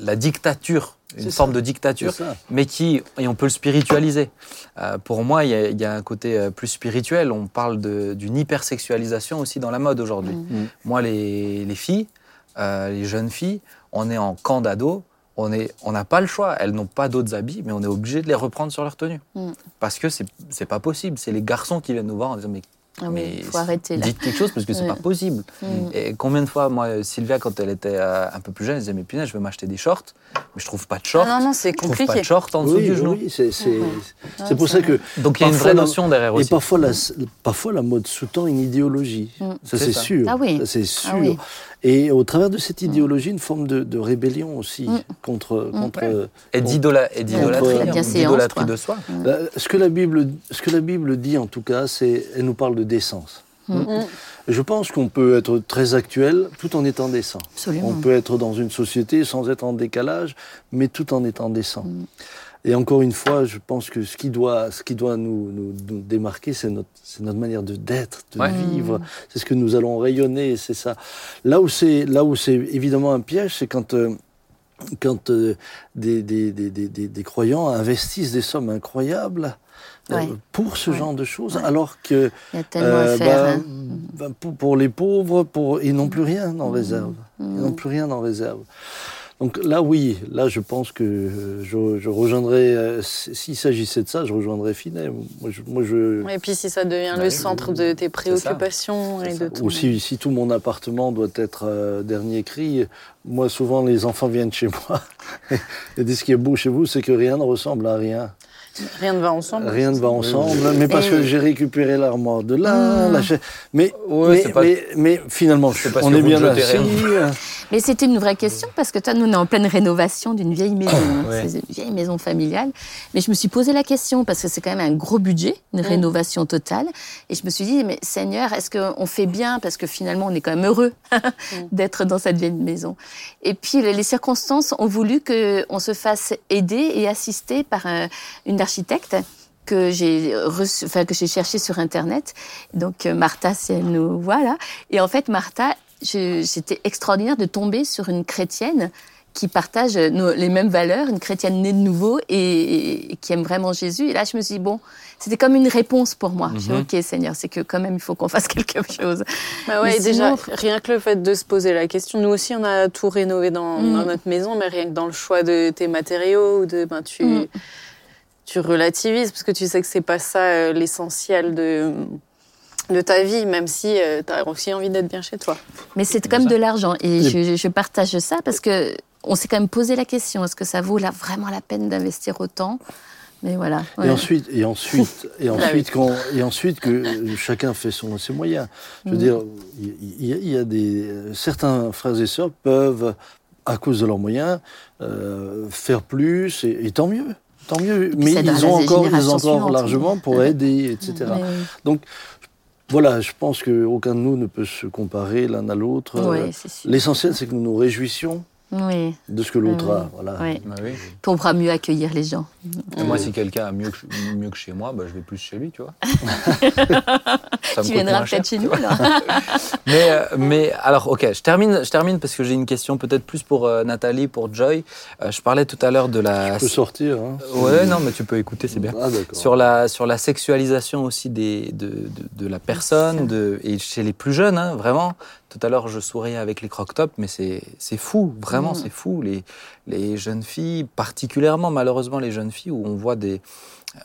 la dictature, une forme ça. de dictature, mais qui, et on peut le spiritualiser. Euh, pour moi, il y, a- il y a un côté euh, plus spirituel. On parle de- d'une hypersexualisation aussi dans la mode aujourd'hui. Mm. Moi, les, les filles, euh, les jeunes filles, on est en camp d'ado, on est- on n'a pas le choix. Elles n'ont pas d'autres habits, mais on est obligé de les reprendre sur leur tenue. Mm. Parce que c'est c'est pas possible. C'est les garçons qui viennent nous voir en disant Mais, Ah oui, mais faut arrêter là. dites quelque chose parce que c'est Ouais. pas possible. Mm. Et combien de fois, moi, Sylvia, quand elle était euh, un peu plus jeune, elle disait Mais punaise, je veux m'acheter des shorts, mais je trouve pas de shorts. Ah non, non, c'est je trouve pas compliqué. de shorts en dessous Oui, du genou. oui, c'est c'est- Ouais. c'est pour ça que Donc il y a une vraie notion derrière Et aussi. parfois la, parfois, la mode sous-tend une idéologie. Mm. Ça, C'est sûr. Ah oui. Ça, c'est sûr. Ah oui. Et au travers de cette idéologie, une forme de, de rébellion aussi Mm. contre. contre Et d'idola- et d'idolâtrie, hein, d'idolâtrie de soi. La- ce, que la Bible, ce que la Bible dit, en tout cas, c'est. Elle nous parle de décence. Mm. Je pense qu'on peut être très actuel tout en étant décent. Absolument. On peut être dans une société sans être en décalage, mais tout en étant décent. Et encore une fois, je pense que ce qui doit, ce qui doit nous, nous- nous démarquer, c'est notre, c'est notre manière de d'être, de Ouais. vivre. C'est ce que nous allons rayonner, c'est ça. Là où c'est, là où c'est évidemment un piège, c'est quand euh, quand euh, des, des, des, des, des- des croyants investissent des sommes incroyables euh, Ouais. pour ce Ouais. genre de choses, Ouais. alors que Il y a tellement euh, à faire. bah, hein. bah, pour, pour les pauvres, pour, ils n'ont plus rien Mmh. en réserve. Ils n'ont plus rien en réserve. Donc là, oui, là, je pense que euh, je, je rejoindrais, euh, s'il s'agissait de ça, je rejoindrais Finet. Moi, je, moi, je, Et puis si ça devient Ouais, le centre de tes préoccupations et de tout. ou si, si tout mon appartement doit être euh, dernier cri, moi, souvent, les enfants viennent chez moi et disent ce qui est beau chez vous, c'est que rien ne ressemble à rien. Rien ne va ensemble. Rien ne va ensemble, mais parce Et- que j'ai récupéré l'armoire de là, Mmh. la cha- mais, Ouais, mais, pas- mais, mais finalement, on est bien assis. Mais c'était une vraie question parce que toi, nous, on est en pleine rénovation d'une vieille maison. hein. Ouais. C'est une vieille maison familiale. Mais je me suis posé la question parce que c'est quand même un gros budget, une rénovation totale. Et je me suis dit, mais Seigneur, est-ce qu'on fait bien Parce que finalement, on est quand même heureux d'être dans cette vieille maison? Et puis, les circonstances ont voulu qu'on se fasse aider et assister par un- une architecte que j'ai reçu, enfin que j'ai cherché sur internet. Donc euh, Martha, si elle nous voit là. Et en fait, Martha, je- c'était extraordinaire de tomber sur une chrétienne qui partage nos- les mêmes valeurs, une chrétienne née de nouveau et, et qui aime vraiment Jésus. Et là, je me suis dit, bon, c'était comme une réponse pour moi. J'ai dit, Mhm. ok, Seigneur, c'est que quand même, il faut qu'on fasse quelque chose. Bah ouais, déjà, sinon- rien que le fait de se poser la question, nous aussi on a tout rénové dans, Mm. dans notre maison, mais rien que dans le choix de tes matériaux, ou de, ben, tu, Mm. tu relativises, parce que tu sais que c'est pas ça euh, l'essentiel de, de ta vie, même si tu as aussi envie d'être bien chez toi. Mais c'est comme de l'argent. Et je, je partage ça parce que on s'est quand même posé la question est-ce que ça vaut là, vraiment la peine d'investir autant? Mais voilà. Et ensuite, et ensuite, et Ah ensuite, qu'on- et ensuite que euh, chacun fait son, ses moyens. Je veux Mm. dire, il y, a- il y a des euh, certains frères et sœurs peuvent, à cause de leurs moyens, euh, faire plus, et, et tant mieux, tant mieux. Mais ils ont encore, ils ont encore largement pour aider, etc. Mais- Donc, voilà, je pense qu'aucun de nous ne peut se comparer l'un à l'autre. Oui, Euh, c'est sûr. L'essentiel, c'est que nous nous réjouissions Oui, de ce que l'autre Oui, a. Voilà. oui. Oui. Puis on pourra mieux accueillir les gens. Et moi, si quelqu'un a mieux que, mieux que chez moi, bah, je vais plus chez lui, tu vois. Ça Tu viendras peut-être chez tu nous. Mais, euh, mais alors, ok, je termine, je termine parce que j'ai une question peut-être plus pour euh, Nathalie, pour Joy. Euh, je parlais tout à l'heure de la. Je peux sortir. Hein. Ouais, non, mais tu peux écouter, c'est bien. Ah, d'accord. Sur la, sur la sexualisation aussi des, de, de, de la personne, de, et chez les plus jeunes, hein, vraiment. Tout à l'heure, je souriais avec les croque-tops, mais c'est c'est fou, vraiment, Mm. c'est fou. Les, les jeunes filles, particulièrement malheureusement les jeunes filles, où on voit des. euh,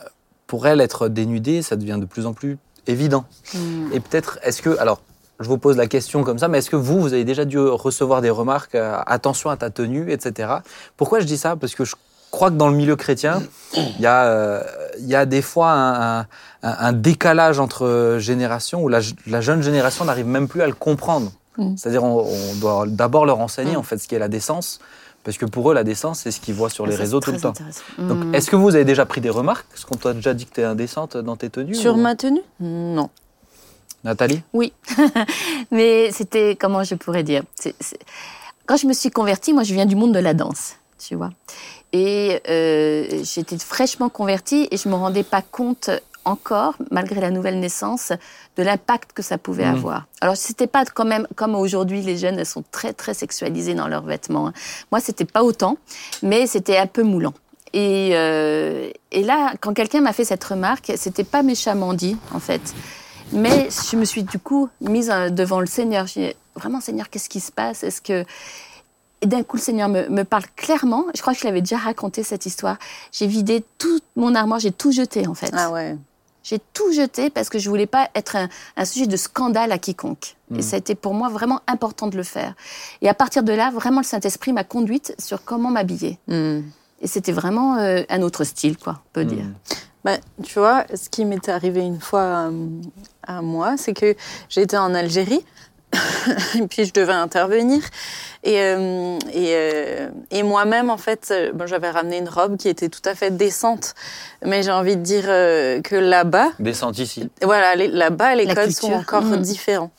Pour elles, être dénudées, ça devient de plus en plus évident. Mm. Et peut-être, est-ce que. Alors, je vous pose la question comme ça, mais est-ce que vous, vous avez déjà dû recevoir des remarques, euh, attention à ta tenue, etc. Pourquoi je dis ça? Parce que je crois que dans le milieu chrétien, il y, a, euh, il y a des fois un, un- un décalage entre générations où la, la jeune génération n'arrive même plus à le comprendre. Mm. C'est-à-dire, on, on doit d'abord leur enseigner Mm. en fait ce qu'est la décence, parce que pour eux, la décence, c'est ce qu'ils voient sur les réseaux tout le temps. Donc, Mm. est-ce que vous avez déjà pris des remarques Est-ce qu'on t'a déjà dit que tu es indécente dans tes tenues Sur ou- ma tenue Non. Nathalie Oui, mais c'était, comment je pourrais dire Quand je me suis convertie, moi je viens du monde de la danse, tu vois. Et euh, j'étais fraîchement convertie et je me rendais pas compte encore, malgré la nouvelle naissance, de l'impact que ça pouvait Mhm. avoir. Alors c'était pas quand même comme aujourd'hui les jeunes elles sont très très sexualisées dans leurs vêtements. hein. Moi c'était pas autant, mais c'était un peu moulant. Et, euh, et là, quand quelqu'un m'a fait cette remarque, c'était pas méchamment dit en fait. Mais je me suis du coup mise euh, devant le Seigneur. J'ai dit, vraiment, Seigneur, qu'est-ce qui se passe? Est-ce que et d'un coup, le Seigneur me, me parle clairement. Je crois que je l'avais déjà raconté cette histoire. J'ai vidé toute mon armoire, j'ai tout jeté en fait. Ah ouais. J'ai tout jeté parce que je voulais pas être un, un sujet de scandale à quiconque. Et ça a été pour moi vraiment important de le faire. Et à partir de là, vraiment, le Saint-Esprit m'a conduite sur comment m'habiller. Hmm. Et c'était vraiment euh, un autre style, quoi, on peut dire. Hmm. Bah, tu vois, ce qui m'était arrivé une fois euh, à moi, c'est que j'étais en Algérie, et puis je devais intervenir. Et, euh, et, euh, et moi-même, en fait, euh, bon, j'avais ramené une robe qui était tout à fait décente. Mais j'ai envie de dire euh, que là-bas, Descente ici. voilà, les- là-bas, les La codes sont encore Mhm. différents.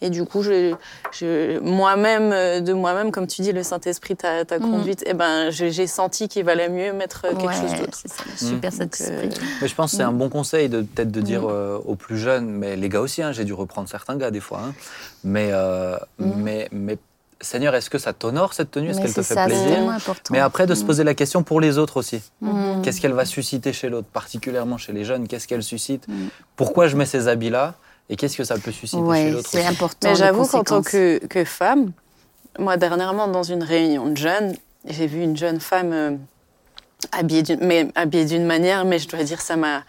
Et du coup, je, je, moi-même, de moi-même, comme tu dis, le Saint-Esprit t'a t'a Mhm. conduite, et ben, j'ai j'ai senti qu'il valait mieux mettre quelque Ouais, chose d'autre. c'est ça, le super euh, Mais je pense que c'est un bon conseil de peut-être de dire Mm. euh, aux plus jeunes, mais les gars aussi, hein, j'ai dû reprendre certains gars des fois. hein. mais, euh, Mm. mais, mais Seigneur, est-ce que ça t'honore cette tenue? Est-ce qu'elle te fait ça, plaisir? Mais après, de se Mm. poser la question pour les autres aussi. Mm. Qu'est-ce qu'elle va susciter chez l'autre, particulièrement chez les jeunes? Qu'est-ce qu'elle suscite? Mm. Pourquoi je mets ces habits-là? Et qu'est-ce que ça peut susciter chez l'autre c'est important. Mais j'avoue qu'en tant que, que femme, moi dernièrement dans une réunion de jeunes, j'ai vu une jeune femme euh, habillée d'une, mais habillée d'une manière, mais je dois dire ça m'a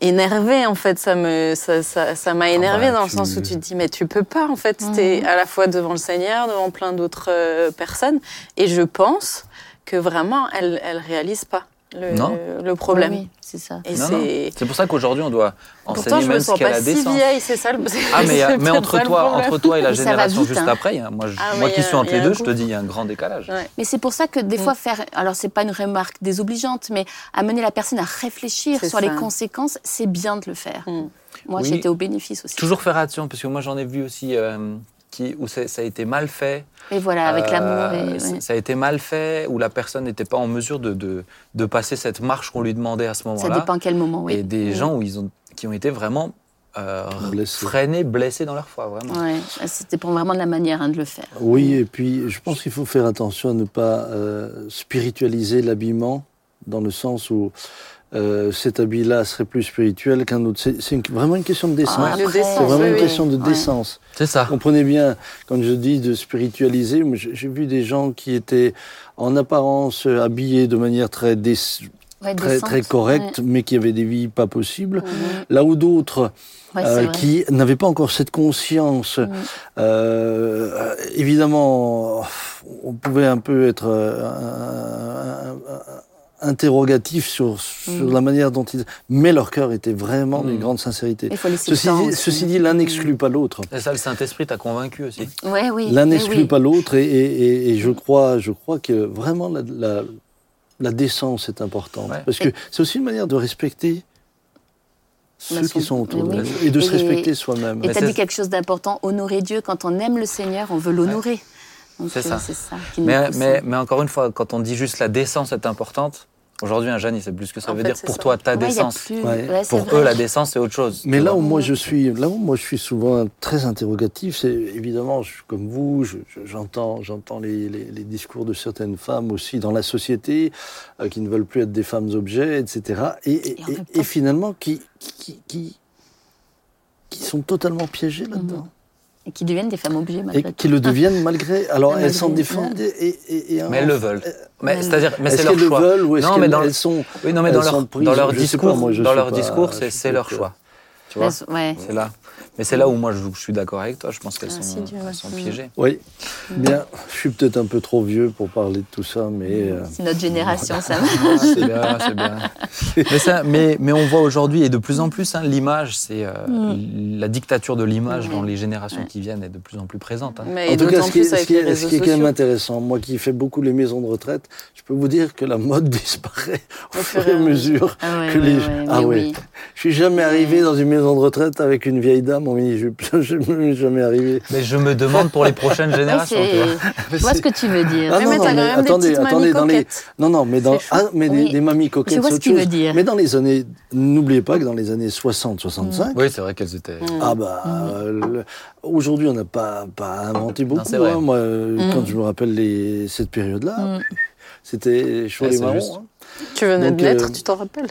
énervée en fait, ça me, ça, ça, ça m'a énervée bah, dans le sens où tu te dis mais tu peux pas en fait, Mhm. t'es à la fois devant le Seigneur, devant plein d'autres euh, personnes, et je pense que vraiment elle, elle réalise pas le, Non. le problème. Oui, oui, c'est ça. C'est pour ça qu'aujourd'hui, on doit Pourtant, enseigner je me même ce qu'est pas la si décence. vieille, c'est ça le Ah, mais, c'est mais entre, toi, entre toi et la génération vite, juste hein. après, hein, moi, je- Ah, moi qui a- suis entre il y les deux, je te dis, il y a un grand décalage. Ouais. Mais c'est pour ça que des Mm. fois faire, alors c'est pas une remarque désobligeante, mais amener la personne à réfléchir sur ça. les conséquences, c'est bien de le faire. Mm. Moi, Oui. j'étais au bénéfice aussi. Toujours faire attention, parce que moi j'en ai vu aussi euh, qui, où ça a été mal fait. Et voilà, avec Euh, l'amour. et- c- ouais. Ça a été mal fait, où la personne n'était pas en mesure de, de, de passer cette marche qu'on lui demandait à ce Ça moment-là. dépend à quel moment, oui. Et des gens où ils ont, qui ont été vraiment euh, Blessés. freinés, blessés dans leur foi, vraiment. Ouais, c'était pour vraiment de la manière hein, de le faire. Oui, et puis je pense qu'il faut faire attention à ne pas euh, spiritualiser l'habillement, dans le sens où euh, cet habit-là serait plus spirituel qu'un autre. C'est c'est une- vraiment une question de décence. Ah, décence, c'est vraiment oui, une question de Ouais. décence. C'est ça. Comprenez bien, quand je dis de spiritualiser, j'ai j'ai vu des gens qui étaient en apparence euh, habillés de manière très, dé- Ouais, très, décente, très correcte, mais qui avaient des vies pas possibles. ouais. Mhm. Là où d'autres Ouais, euh, qui n'avaient pas encore cette conscience. Mm. Euh, évidemment, on pouvait un peu être un- un- un- interrogatif sur, sur Mm. la manière dont ils... Mais leur cœur était vraiment d'une Mm. grande sincérité. Ceci dit, aussi. ceci dit, l'un n'exclut pas l'autre. Et ça, le Saint-Esprit t'a convaincu aussi. Ouais, oui. L'un n'exclut oui. pas l'autre et, et- et- et je, crois, je crois que vraiment la, la- la décence est importante. Ouais. Parce que c'est aussi une manière de respecter ceux son- qui sont autour oui, de nous et de se respecter soi-même. Et Mais tu as c'est- dit quelque chose d'important, honorer Dieu. Quand on aime le Seigneur, on veut l'honorer. C'est euh, ça. C'est ça qui Mais, pousse. mais, mais encore une fois, quand on dit juste la décence est importante, Aujourd'hui, un jeune, il sait plus ce que ça En veut fait, dire. Pour ça. toi, ta Ouais, décence. plus- Ouais. ouais, c'est Pour vrai. eux, la décence, c'est autre chose. Mais là où moi je suis, là où moi je suis souvent très interrogatif, c'est évidemment, je suis comme vous, je- je- j'entends, j'entends les, les- les discours de certaines femmes aussi dans la société euh, qui ne veulent plus être des femmes objets, etc. Et, et- Et en même et- temps- et finalement qui, qui, qui, qui sont totalement piégées là-dedans. Et qui deviennent des femmes objets Et malgré tout. qui le deviennent malgré. Alors Malgré, elles s'en défendent et, et, et- et- Mais elles le veulent. Mais Ouais. c'est-à-dire, mais c'est leur qu'elles le choix. veulent ou est-ce Non, mais qu'elles dans le- elles sont Oui, non, mais dans leur, sont prises, dans leur je sais pas, discours, moi, je dans sais leur pas, discours, c'est leur choix. Tu vois, ouais. c'est là. Mais c'est là où moi je, je suis d'accord avec toi. Je pense qu'elles Ah, sont, elles Mm. piégées. Oui, bien. Je suis peut-être un peu trop vieux pour parler de tout ça, mais euh, C'est notre génération, ça va. Ah, c'est bien, c'est bien. Mais, ça, mais, mais on voit aujourd'hui, et de plus en plus, hein, l'image, c'est euh, la dictature de l'image Ouais. dans les générations Ouais. qui viennent est de plus en plus présente. hein. Mais en tout cas, ce qui, est, ce qui est- ce qui est quand même intéressant, moi qui fais beaucoup les maisons de retraite, je peux vous dire que la mode disparaît au fur et à mesure. Ah ouais, Que ouais, les- ouais, Ah ouais. oui. Je suis jamais arrivé dans une maison de retraite avec une vieille dame en mini-jupe. Je ne jamais arrivé. Mais je me demande pour les prochaines générations. tu vois. ce que tu veux dire. Ah non, mais non, mais même attendez, des attendez, mamies dans les- coquettes. Non, non, mais, dans, ah, mais des, Oui. des mamies coquettes, Je vois ce qu'il veut dire. Mais dans les années, n'oubliez pas que dans les années 60-65, Oui, c'est vrai qu'elles étaient. Mm. Ah bah, euh, le- aujourd'hui on n'a pas, pas inventé beaucoup. c'est vrai. hein. Moi, Mm. quand je me rappelle les, cette période-là, Mm. c'était chaud Ouais, et c'est marron. juste. hein. Tu venais Donc, de naître, euh, tu t'en rappelles?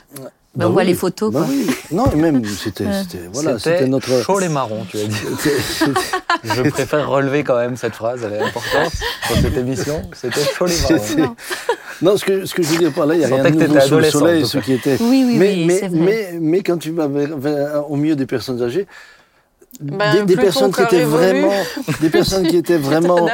Bah, on voit les photos, Bah quoi. oui. Non, et même c'était, voilà, C'était c'était notre. chaud les marrons, tu as dit. c'était- c'était- Je préfère relever quand même cette phrase, elle est importante pour cette émission. C'était chaud les marrons. c'était- Non, ce que, ce que je veux dire par là, il n'y a rien de que nouveau sous le soleil, ce qui était. Oui, oui, mais, oui, mais, c'est vrai. mais, mais quand tu vas vers- vers- au milieu des personnes âgées, Ben, des, des personnes qui étaient évolue, vraiment, des personnes qui étaient vraiment,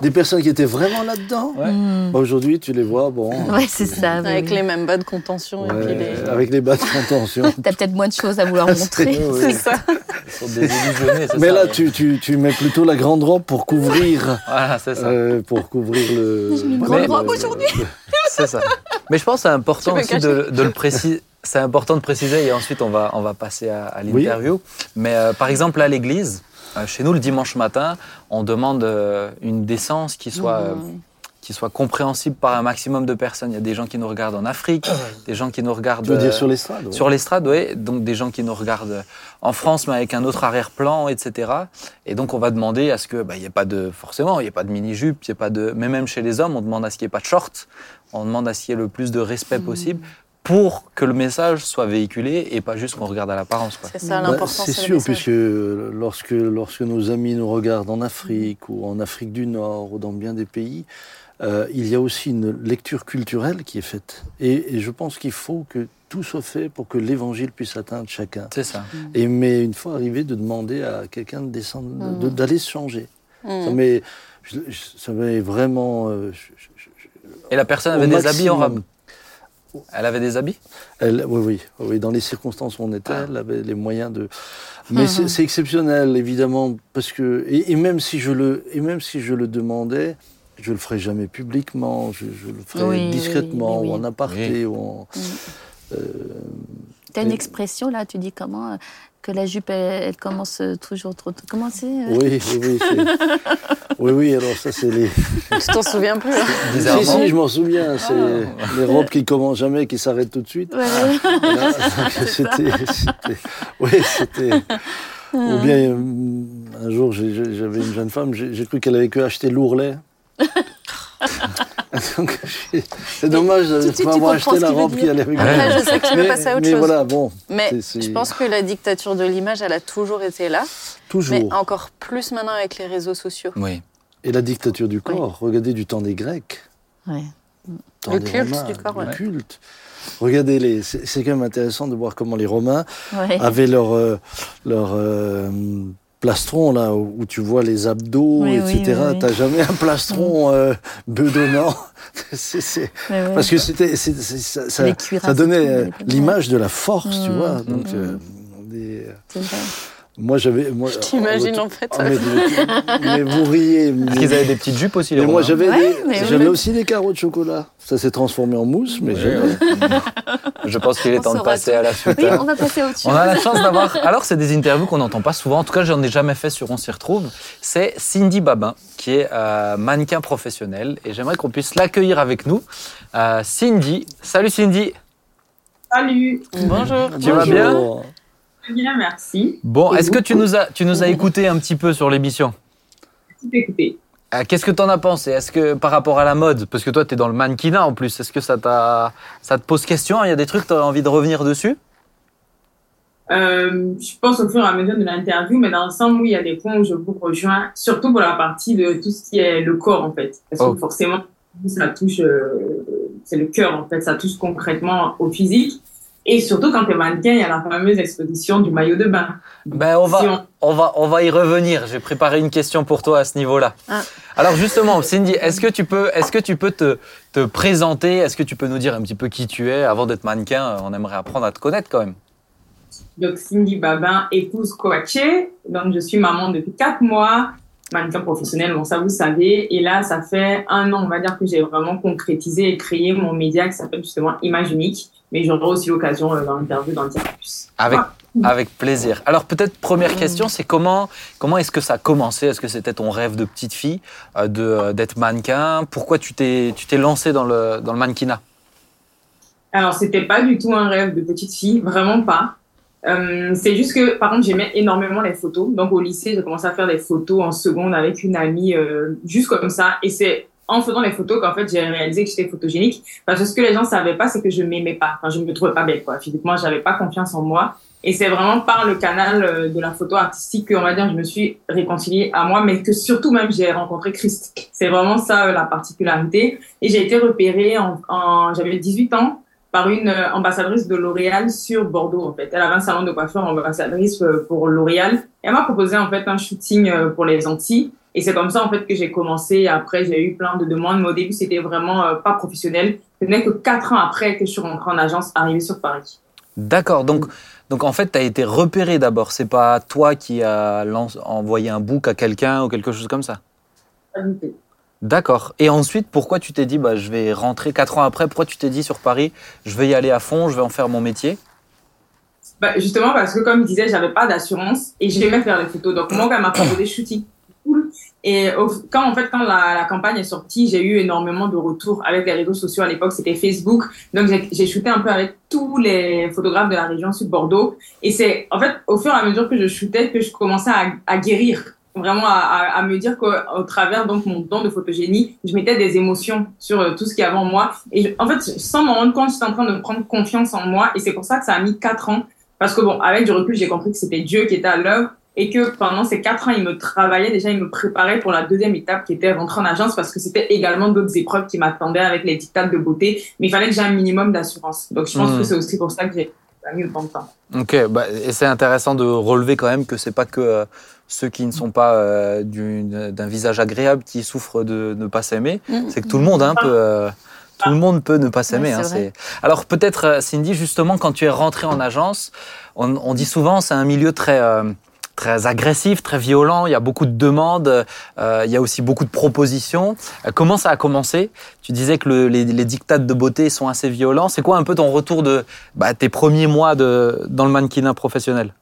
des personnes qui étaient vraiment là-dedans. Ouais. Mm. Bah, Aujourd'hui, tu les vois, bon, Ouais, c'est ça. Avec oui. les mêmes bas de contention et ouais, puis les... avec les bas de contention. T'as peut-être moins de choses à vouloir montrer. C'est ouais. ça. Mais ça. là, tu, tu, tu mets plutôt la grande robe pour couvrir, Voilà, c'est ça. euh, pour couvrir le. J'ai une grande robe aujourd'hui. C'est ça. Mais je pense que c'est important aussi de, de le préciser. C'est important de préciser et ensuite on va, on va passer à, à l'interview. Mais euh, par exemple, à l'église, euh, chez nous, le dimanche matin, on demande euh, une décence qui soit, euh, Mm. qui soit compréhensible par un maximum de personnes. Il y a des gens qui nous regardent en Afrique, des gens qui nous regardent Tu veux dire sur l'estrade ouais. sur l'estrade, oui. Donc des gens qui nous regardent en France, mais avec un autre arrière-plan, etc. Et donc on va demander à ce que, bah, il n'y ait pas de, forcément, il n'y ait pas de mini-jupe, il y ait pas de, mais même chez les hommes, on demande à ce qu'il n'y ait pas de short. On demande à ce qu'il y ait le plus de respect Mm. possible pour que le message soit véhiculé et pas juste qu'on regarde à l'apparence. C'est ça Bah, l'important. c'est sûr, puisque lorsque, lorsque nos amis nous regardent en Afrique ou en Afrique du Nord ou dans bien des pays, euh, il y a aussi une lecture culturelle qui est faite. Et, et je pense qu'il faut que tout soit fait pour que l'évangile puisse atteindre chacun. C'est ça. Et mais une fois arrivé, de demander à quelqu'un de descendre, de- Mm. d'aller se changer. Mm. Ça m'est, vraiment. euh, je- je- je- Et la personne avait des habits en robe. Elle avait des habits? Elle, oui, oui, oui, dans les circonstances où on était, Ah. elle avait les moyens de. Mais c'est- c'est exceptionnel, évidemment, parce que et, et même si je le et même si je le demandais, je le ferais jamais publiquement. Je, je le ferais Oui, discrètement oui, oui. ou en aparté ou en. Euh, T'as une expression là, tu dis comment euh, que la jupe elle, elle commence euh, toujours trop tôt. Comment c'est euh oui, oui, oui, c'est- oui, oui. Alors ça, c'est les. Tu t'en souviens plus. hein Si, si, je m'en souviens. C'est Ah. les robes qui commencent jamais, qui s'arrêtent tout de suite. Ouais. Voilà, C'était, c'était, oui, c'était. Ou bien euh, un jour, j'avais une jeune femme, j'ai j'ai cru qu'elle avait que acheté l'ourlet. Donc, c'est dommage de ne pas avoir acheté la robe qui allait avec. Ouais. Après, je sais que tu veux Mais, passer à autre mais chose. voilà, bon, Mais C'est- c'est- je pense que la dictature de l'image, elle a toujours été là. toujours. Mais encore plus maintenant avec les réseaux sociaux. Oui. Et la dictature du corps, regardez du temps des Grecs. Temps Le culte Romains, du corps, le ouais. culte. Regardez, les, c'est c'est quand même intéressant de voir comment les Romains Ouais. avaient leur, euh, leur euh, plastron, là, où, tu vois les abdos, Oui, etc. oui, oui. T'as jamais un plastron euh, bedonnant. Ouais. Parce que c'était, ça, ça- donnait euh, l'image de la force, tu Mmh, vois. Donc, mmh. euh, des- vrai. Moi, j'avais. moi- T'imagines oh, en fait. oh, mais, mais vous riez. Parce qu'ils avaient des petites jupes aussi, les mais moi, Romains. j'avais, Ouais, j'avais aussi des carreaux de chocolat. Ça s'est transformé en mousse, mais Oui, jamais. Je pense qu'il est On temps de passer tout. à la suite. Oui, hein. on va passer chose. On a la chance d'avoir. Alors, c'est des interviews qu'on n'entend pas souvent. En tout cas, j'en ai jamais fait sur On s'y retrouve. C'est Cindy Babin, qui est euh, mannequin professionnel. Et j'aimerais qu'on puisse l'accueillir avec nous. euh, Cindy. Salut Cindy. Salut. Bonjour. Tu vas bien? Bonjour. Bien, merci. Bon, est-ce que tu nous as, tu nous as écouté un petit peu sur l'émission écouté. Euh, Qu'est-ce que tu en as pensé? Est-ce que par rapport à la mode, parce que toi tu es dans le mannequinat en plus, est-ce que ça, t'a- ça te pose question? Il y a des trucs, tu as envie de revenir dessus? Euh, je pense au fur et à mesure de l'interview, mais dans l'ensemble, oui, il y a des points où je vous rejoins, surtout pour la partie de tout ce qui est le corps, en fait. Parce Oh. que forcément, ça touche, euh, c'est le cœur, en fait, ça touche concrètement au physique. Et surtout, quand tu es mannequin, il y a la fameuse exposition du maillot de bain. Ben on va, Si on- on va, on va y revenir. J'ai préparé une question pour toi à ce niveau-là. Ah. Alors justement, Cindy, est-ce que tu peux, est-ce que tu peux te, te présenter? Est-ce que tu peux nous dire un petit peu qui tu es? Avant d'être mannequin On aimerait apprendre à te connaître quand même. Donc, Cindy Babin, épouse Coaché. Donc, je suis maman depuis quatre mois, mannequin professionnel, bon, ça vous savez. Et là, ça fait un an, on va dire, que j'ai vraiment concrétisé et créé mon média qui s'appelle justement Image Unique. Mais j'aurai aussi l'occasion euh, dans l'interview d'en dire plus. Avec, Voilà. avec plaisir. Alors peut-être première question, c'est comment, comment est-ce que ça a commencé? Est-ce que c'était ton rêve de petite fille euh, de euh, d'être mannequin? Pourquoi tu t'es, tu t'es lancé dans le, dans le mannequinat? Alors, c'était pas du tout un rêve de petite fille, vraiment pas. Euh, c'est juste que, par contre, j'aimais énormément les photos. Donc, au lycée, j'ai commencé à faire des photos en seconde avec une amie, euh, juste comme ça. Et c'est en faisant les photos qu'en fait, j'ai réalisé que j'étais photogénique. Parce que ce que les gens savaient pas, c'est que je m'aimais pas. Enfin, je me trouvais pas belle, quoi. Physiquement, j'avais pas confiance en moi. Et c'est vraiment par le canal euh, de la photo artistique que, on va dire, je me suis réconciliée à moi, mais que surtout même, j'ai rencontré Christ. C'est vraiment ça, euh, la particularité. Et j'ai été repérée en, en j'avais 18 ans par une euh, ambassadrice de L'Oréal sur Bordeaux, en fait. Elle avait un salon de coiffure ambassadrice pour L'Oréal. Elle m'a proposé, en fait, un shooting pour les Antilles. Et c'est comme ça, en fait, que j'ai commencé. Après, j'ai eu plein de demandes, mais au début, c'était vraiment euh, pas professionnel. Ce n'est que quatre ans après que je suis rentrée en agence, arrivée sur Paris. D'accord. Donc, donc en fait, tu as été repéré d'abord. C'est pas toi qui as envoyé un book à quelqu'un ou quelque chose comme ça? Pas du tout. D'accord. Et ensuite, pourquoi tu t'es dit, bah, je vais rentrer quatre ans après? Pourquoi tu t'es dit sur Paris, je vais y aller à fond, je vais en faire mon métier? Bah, justement parce que comme je disais, j'avais pas d'assurance et j'aimais faire les photos. Donc moi, quand elle m'a proposé shooting. Et au- quand en fait quand la, la campagne est sortie, j'ai eu énormément de retours avec les réseaux sociaux. À l'époque, c'était Facebook. Donc j'ai- shooté un peu avec tous les photographes de la région sud Bordeaux. Et c'est en fait au fur et à mesure que je shootais que je commençais à, à guérir. Vraiment à, à, à me dire qu'au travers donc mon don de photogénie, je mettais des émotions sur euh, tout ce qu'il y avait en moi. Et je- en fait, sans m'en rendre compte, j'étais en train de prendre confiance en moi. Et c'est pour ça que ça a mis quatre ans parce que bon, avec du recul, j'ai compris que c'était Dieu qui était à l'œuvre et que pendant ces quatre ans, il me travaillait déjà, il me préparait pour la deuxième étape qui était rentrer en agence parce que c'était également d'autres épreuves qui m'attendaient avec les dictats de beauté. Mais il fallait que j'ai un minimum d'assurance. Donc je pense Mhm. que c'est aussi pour ça que j'ai mis autant de temps. Ok, bah, et c'est intéressant de relever quand même que c'est pas que euh, ceux qui ne sont pas euh, d'un visage agréable qui souffrent de ne pas s'aimer. C'est que tout le monde hein, peut, euh, tout le monde peut ne pas s'aimer. Hein, Alors peut-être Cindy, justement, quand tu es rentrée en agence, on, on dit souvent c'est un milieu très euh, très agressif, très violent. Il y a beaucoup de demandes, euh, il y a aussi beaucoup de propositions. Euh, comment ça a commencé? Tu disais que le- les, les dictats de beauté sont assez violents. C'est quoi un peu ton retour de bah, tes premiers mois de, dans le mannequinat professionnel?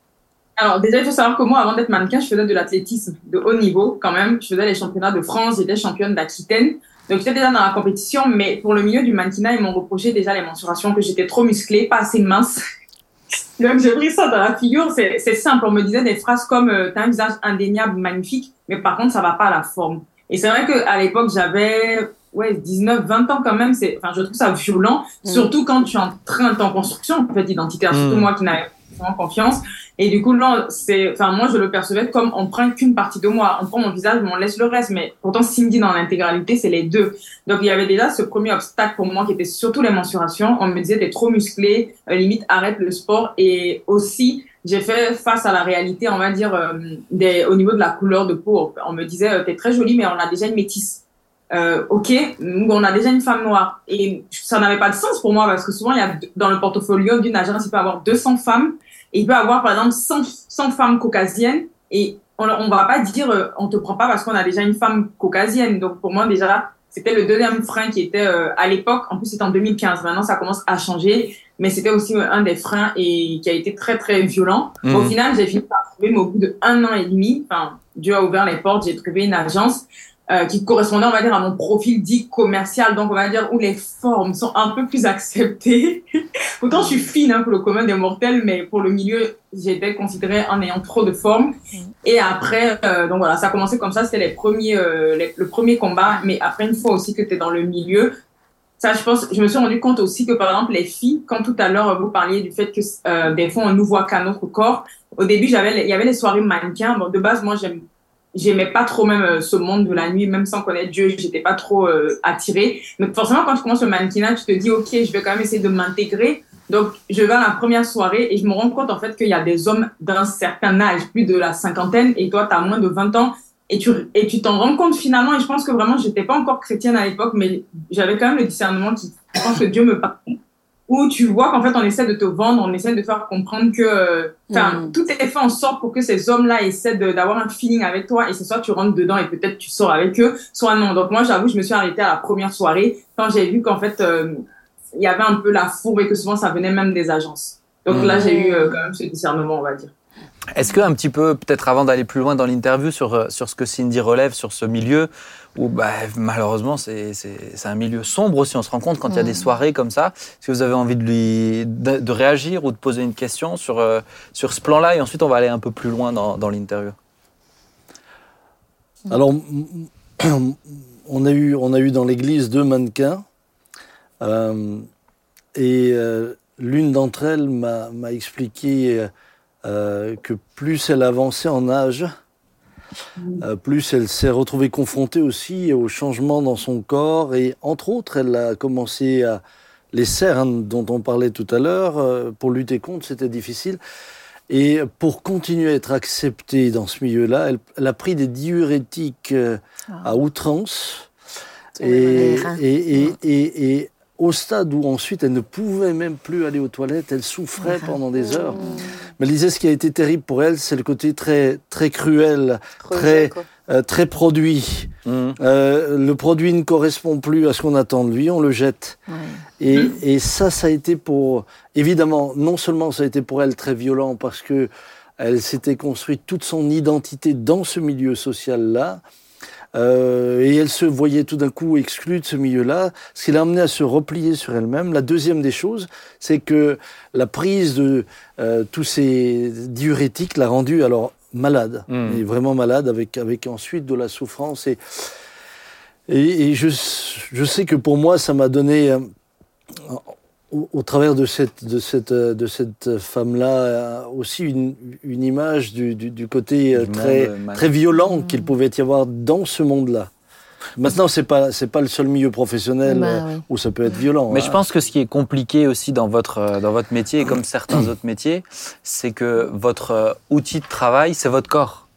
Alors déjà, il faut savoir que moi, avant d'être mannequin, je faisais de l'athlétisme de haut niveau quand même. Je faisais les championnats de France, j'étais championne d'Aquitaine. Donc j'étais déjà dans la compétition, mais pour le milieu du mannequinat, ils m'ont reproché déjà les mensurations, que j'étais trop musclée, pas assez mince. Donc j'ai pris ça dans la figure. C'est simple, on me disait des phrases comme euh, t'as un visage indéniable, magnifique, mais par contre ça va pas à la forme. Et c'est vrai qu'à l'époque j'avais ouais 19, 20 ans quand même. C'est, enfin je trouve ça violent, Mm. surtout quand tu es en train de en construction en fait identitaire. Surtout Mm. moi qui n'avais confiance. Et du coup, là, c'est, enfin, moi, je le percevais comme on prend qu'une partie de moi. On prend mon visage, mais on laisse le reste. Mais pourtant, Cindy, dans l'intégralité, c'est les deux. Donc, il y avait déjà ce premier obstacle pour moi qui était surtout les mensurations. On me disait, t'es trop musclé, euh, limite, arrête le sport. Et aussi, j'ai fait face à la réalité, on va dire, euh, au niveau de la couleur de peau. On me disait, euh, t'es très jolie, mais on a déjà une métisse. Euh, ok, nous, on a déjà une femme noire. Et ça n'avait pas de sens pour moi parce que souvent, il y a, dans le portfolio d'une agence, il peut y avoir 200 femmes et il peut avoir, par exemple, 100, 100 femmes caucasiennes et on ne va pas dire euh, on te prend pas parce qu'on a déjà une femme caucasienne. Donc, pour moi, déjà, c'était le deuxième frein qui était euh, à l'époque. En plus, c'était en 2015. Maintenant, ça commence à changer. Mais c'était aussi un des freins et qui a été très, très violent. Mhm. Au final, j'ai fini par trouver, mais au bout de un an et demi, enfin, Dieu a ouvert les portes, j'ai trouvé une agence euh, qui correspondait, on va dire, à mon profil dit commercial, donc on va dire où les formes sont un peu plus acceptées. Pourtant, je suis fine hein, pour le commun des mortels, mais pour le milieu, j'étais considérée en ayant trop de formes. Et après, euh, donc voilà, ça a commencé comme ça, c'était les premiers, euh, le premier combat, mais après, une fois aussi que tu es dans le milieu, ça, je pense, je me suis rendu compte aussi que, par exemple, les filles, quand tout à l'heure, vous parliez du fait que des fois, on nous voit qu'à notre corps, au début, j'avais, il y avait les soirées mannequins. Bon, de base, moi, j'aime j'aimais pas trop même euh, ce monde de la nuit, même sans connaître Dieu, j'étais pas trop euh, attirée. Mais forcément, quand tu commences le mannequinat, tu te dis, ok, je vais quand même essayer de m'intégrer. Donc, je vais à la première soirée et je me rends compte en fait qu'il y a des hommes d'un certain âge, plus de la cinquantaine, et toi, tu as moins de 20 ans. Et tu et tu t'en rends compte finalement. Et je pense que vraiment, j'étais pas encore chrétienne à l'époque, mais j'avais quand même le discernement je pense que Dieu me parle où tu vois qu'en fait on essaie de te vendre, on essaie de faire comprendre que enfin mm. tout est fait en sorte pour que ces hommes-là essaient d'avoir un feeling avec toi et c'est soit tu rentres dedans et peut-être tu sors avec eux, soit non. Donc moi j'avoue je me suis arrêtée à la première soirée quand j'ai vu qu'en fait euh, il y avait un peu la fourbe et que souvent ça venait même des agences. Donc là j'ai eu euh, quand même ce discernement on va dire. Est-ce que un petit peu, peut-être avant d'aller plus loin dans l'interview sur, euh, sur ce que Cindy relève sur ce milieu, où bah, malheureusement c'est un milieu sombre aussi, on se rend compte quand il y a des soirées comme ça. Est-ce que vous avez envie de, lui, de, réagir ou de poser une question sur, euh, sur ce plan-là et ensuite on va aller un peu plus loin dans, dans l'interview? Alors, on a eu, on a eu dans l'église deux mannequins euh, et l'une d'entre elles m'a expliqué euh, que plus elle avançait en âge, euh, plus elle s'est retrouvée confrontée aussi aux changements dans son corps et entre autres, elle a commencé à les cernes dont on parlait tout à l'heure euh, pour lutter contre, c'était difficile. Et pour continuer à être acceptée dans ce milieu-là, elle, a pris des diurétiques ah. à outrance. Et, et, et, et, au stade où ensuite elle ne pouvait même plus aller aux toilettes, elle souffrait pendant des heures. Mais elle disait ce qui a été terrible pour elle, c'est le côté très très cruel, très euh, très produit. Mmh. Euh, le produit ne correspond plus à ce qu'on attend de lui, on le jette. Et, mmh. et, ça, ça a été pour évidemment non seulement ça a été pour elle très violent parce que elle s'était construite toute son identité dans ce milieu social là. Euh, et elle se voyait tout d'un coup exclue de ce milieu-là, ce qui l'a amené à se replier sur elle-même. La deuxième des choses, c'est que la prise de euh, tous ces diurétiques l'a rendue alors malade, mmh. vraiment malade, avec, avec ensuite de la souffrance. Et, et, je, je, sais que pour moi, ça m'a donné, euh, au, travers de cette, de cette, de cette femme-là euh, aussi une, une image du, du, du côté euh, très, très violent qu'il pouvait y avoir dans ce monde-là. Maintenant, c'est pas c'est pas le seul milieu professionnel bah euh, où ça peut être violent. Mais je hein. pense que ce qui est compliqué aussi dans votre dans votre métier et comme certains autres métiers, c'est que votre outil de travail, c'est votre corps.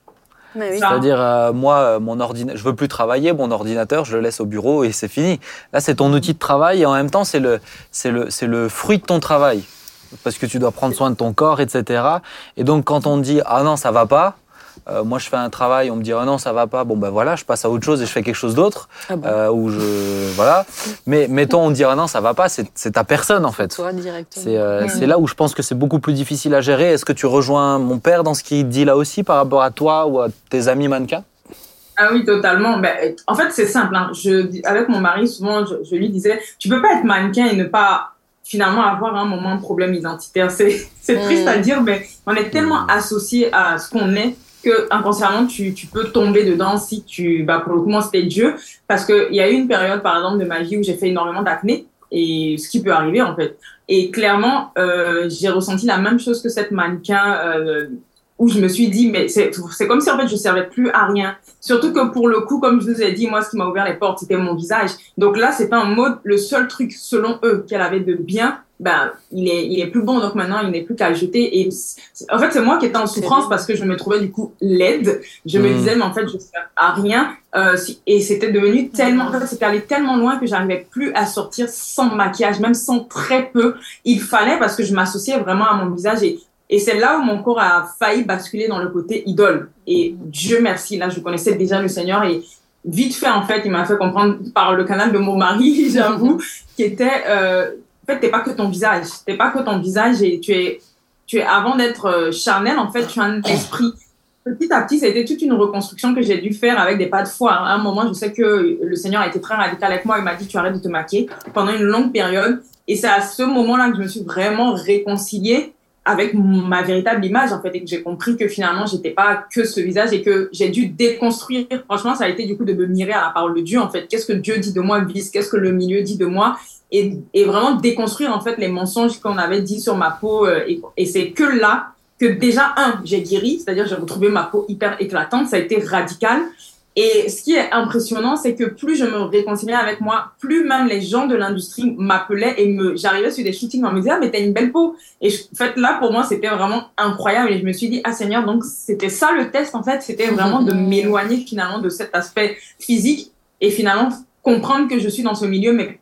C'est-à-dire, euh, moi, euh, mon ordinateur, je veux plus travailler, mon ordinateur, je le laisse au bureau et c'est fini. Là, c'est ton outil de travail et en même temps, c'est le, c'est le, c'est le fruit de ton travail. Parce que tu dois prendre soin de ton corps, etc. Et donc, quand on dit, ah non, ça va pas, euh, moi, je fais un travail, on me dit ah non, ça va pas. Bon ben voilà, je passe à autre chose et je fais quelque chose d'autre. Ah euh, ou je voilà. Mais mettons, on dit ah non, ça va pas. C'est ta personne en fait. Euh, c'est là où je pense que c'est beaucoup plus difficile à gérer. Est-ce que tu rejoins mon père dans ce qu'il dit là aussi par rapport à toi ou à tes amis mannequins ah oui, totalement. Ben, en fait, c'est simple. Hein. Je, avec mon mari, souvent, je, lui disais, tu peux pas être mannequin et ne pas finalement avoir un moment de problème identitaire. C'est triste à dire, mais on est tellement associé à ce qu'on est que inconsciemment tu, tu peux tomber dedans si tu bah pour le coup moi c'était Dieu. Parce que il y a eu une période par exemple de ma vie où j'ai fait énormément d'acné et ce qui peut arriver en fait. Et clairement euh, j'ai ressenti la même chose que cette mannequin euh, où je me suis dit mais c'est c'est comme si en fait je servais plus à rien. Surtout que pour le coup comme je vous ai dit moi ce qui m'a ouvert les portes c'était mon visage. Donc là c'est pas un mode le seul truc selon eux qu'elle avait de bien ben, il est, il est plus bon, donc maintenant, il n'est plus qu'à jeter. Et en fait, c'est moi qui étais en souffrance parce que je me trouvais du coup laide. Je me hmm. disais, mais en fait, je ne sers à rien. Euh, et c'était devenu tellement, en fait, c'était allé tellement loin que j'arrivais plus à sortir sans maquillage, même sans très peu. Il fallait parce que je m'associais vraiment à mon visage et et c'est là où mon corps a failli basculer dans le côté idole. Et Dieu merci, là, je connaissais déjà le Seigneur et vite fait, en fait, il m'a fait comprendre par le canal de mon mari, j'avoue, qui était, euh, en fait, t'es pas que ton visage. T'es pas que ton visage tu es, tu es avant d'être euh, charnel, en fait, tu as un esprit. petit à petit, été toute une reconstruction que j'ai dû faire avec des pas de foi. À un moment, je sais que le Seigneur a été très radical avec moi. Il m'a dit, tu arrêtes de te maquiller pendant une longue période. Et c'est à ce moment-là que je me suis vraiment réconciliée avec ma véritable image, en fait, et que j'ai compris que finalement, j'étais pas que ce visage et que j'ai dû déconstruire. Franchement, ça a été du coup de me mirer à la parole de Dieu, en fait. Qu'est-ce que Dieu dit de moi, Vis? Qu'est-ce que le milieu dit de moi? Et, et, vraiment déconstruire, en fait, les mensonges qu'on avait dit sur ma peau. Euh, et, et c'est que là que déjà, un, j'ai guéri, c'est-à-dire j'ai retrouvé ma peau hyper éclatante, ça a été radical. Et ce qui est impressionnant, c'est que plus je me réconciliais avec moi, plus même les gens de l'industrie m'appelaient et me, j'arrivais sur des shootings, on me disait, ah, mais t'as une belle peau. Et en fait, là, pour moi, c'était vraiment incroyable. Et je me suis dit, ah, Seigneur, donc c'était ça le test, en fait, c'était vraiment de m'éloigner finalement de cet aspect physique et finalement comprendre que je suis dans ce milieu, mais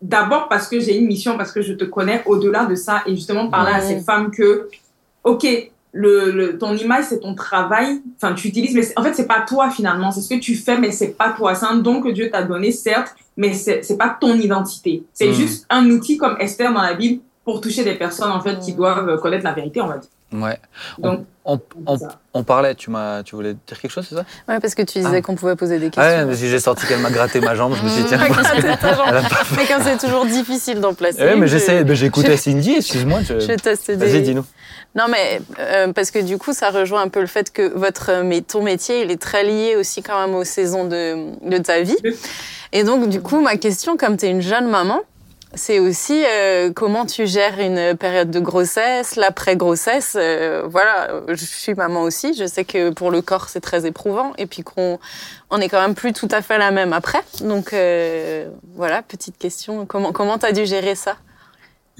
d'abord parce que j'ai une mission, parce que je te connais au-delà de ça et justement parler à ces femmes que ok, le, ton image, c'est ton travail. Enfin, tu utilises, mais en fait, c'est pas toi finalement. C'est ce que tu fais, mais c'est pas toi. C'est un don que Dieu t'a donné, certes, mais c'est pas ton identité. C'est hmm. juste un outil comme Esther dans la Bible pour toucher des personnes en fait qui doivent connaître la vérité, on va dire. Ouais. Donc, on, parlait, tu, m'as, tu voulais dire quelque chose, c'est ça? Ouais, parce que tu disais ah. qu'on pouvait poser des questions. Ouais, si j'ai sorti qu'elle m'a gratté ma jambe, je me suis dit, tiens. mais quand c'est toujours difficile d'en placer. Ouais, mais j'essaie, j'écoutais Cindy, excuse-moi. Je, je teste des... Vas-y, dis-nous. Non, mais euh, parce que du coup, ça rejoint un peu le fait que votre, mais ton métier, il est très lié aussi quand même aux saisons de, de ta vie. Et donc, du coup, ma question, comme tu es une jeune maman, c'est aussi euh, comment tu gères une période de grossesse, l'après-grossesse. Euh, voilà, je suis maman aussi. Je sais que pour le corps, c'est très éprouvant. Et puis qu'on on est quand même plus tout à fait la même après. Donc voilà, petite question. Comment comment t'as dû gérer ça?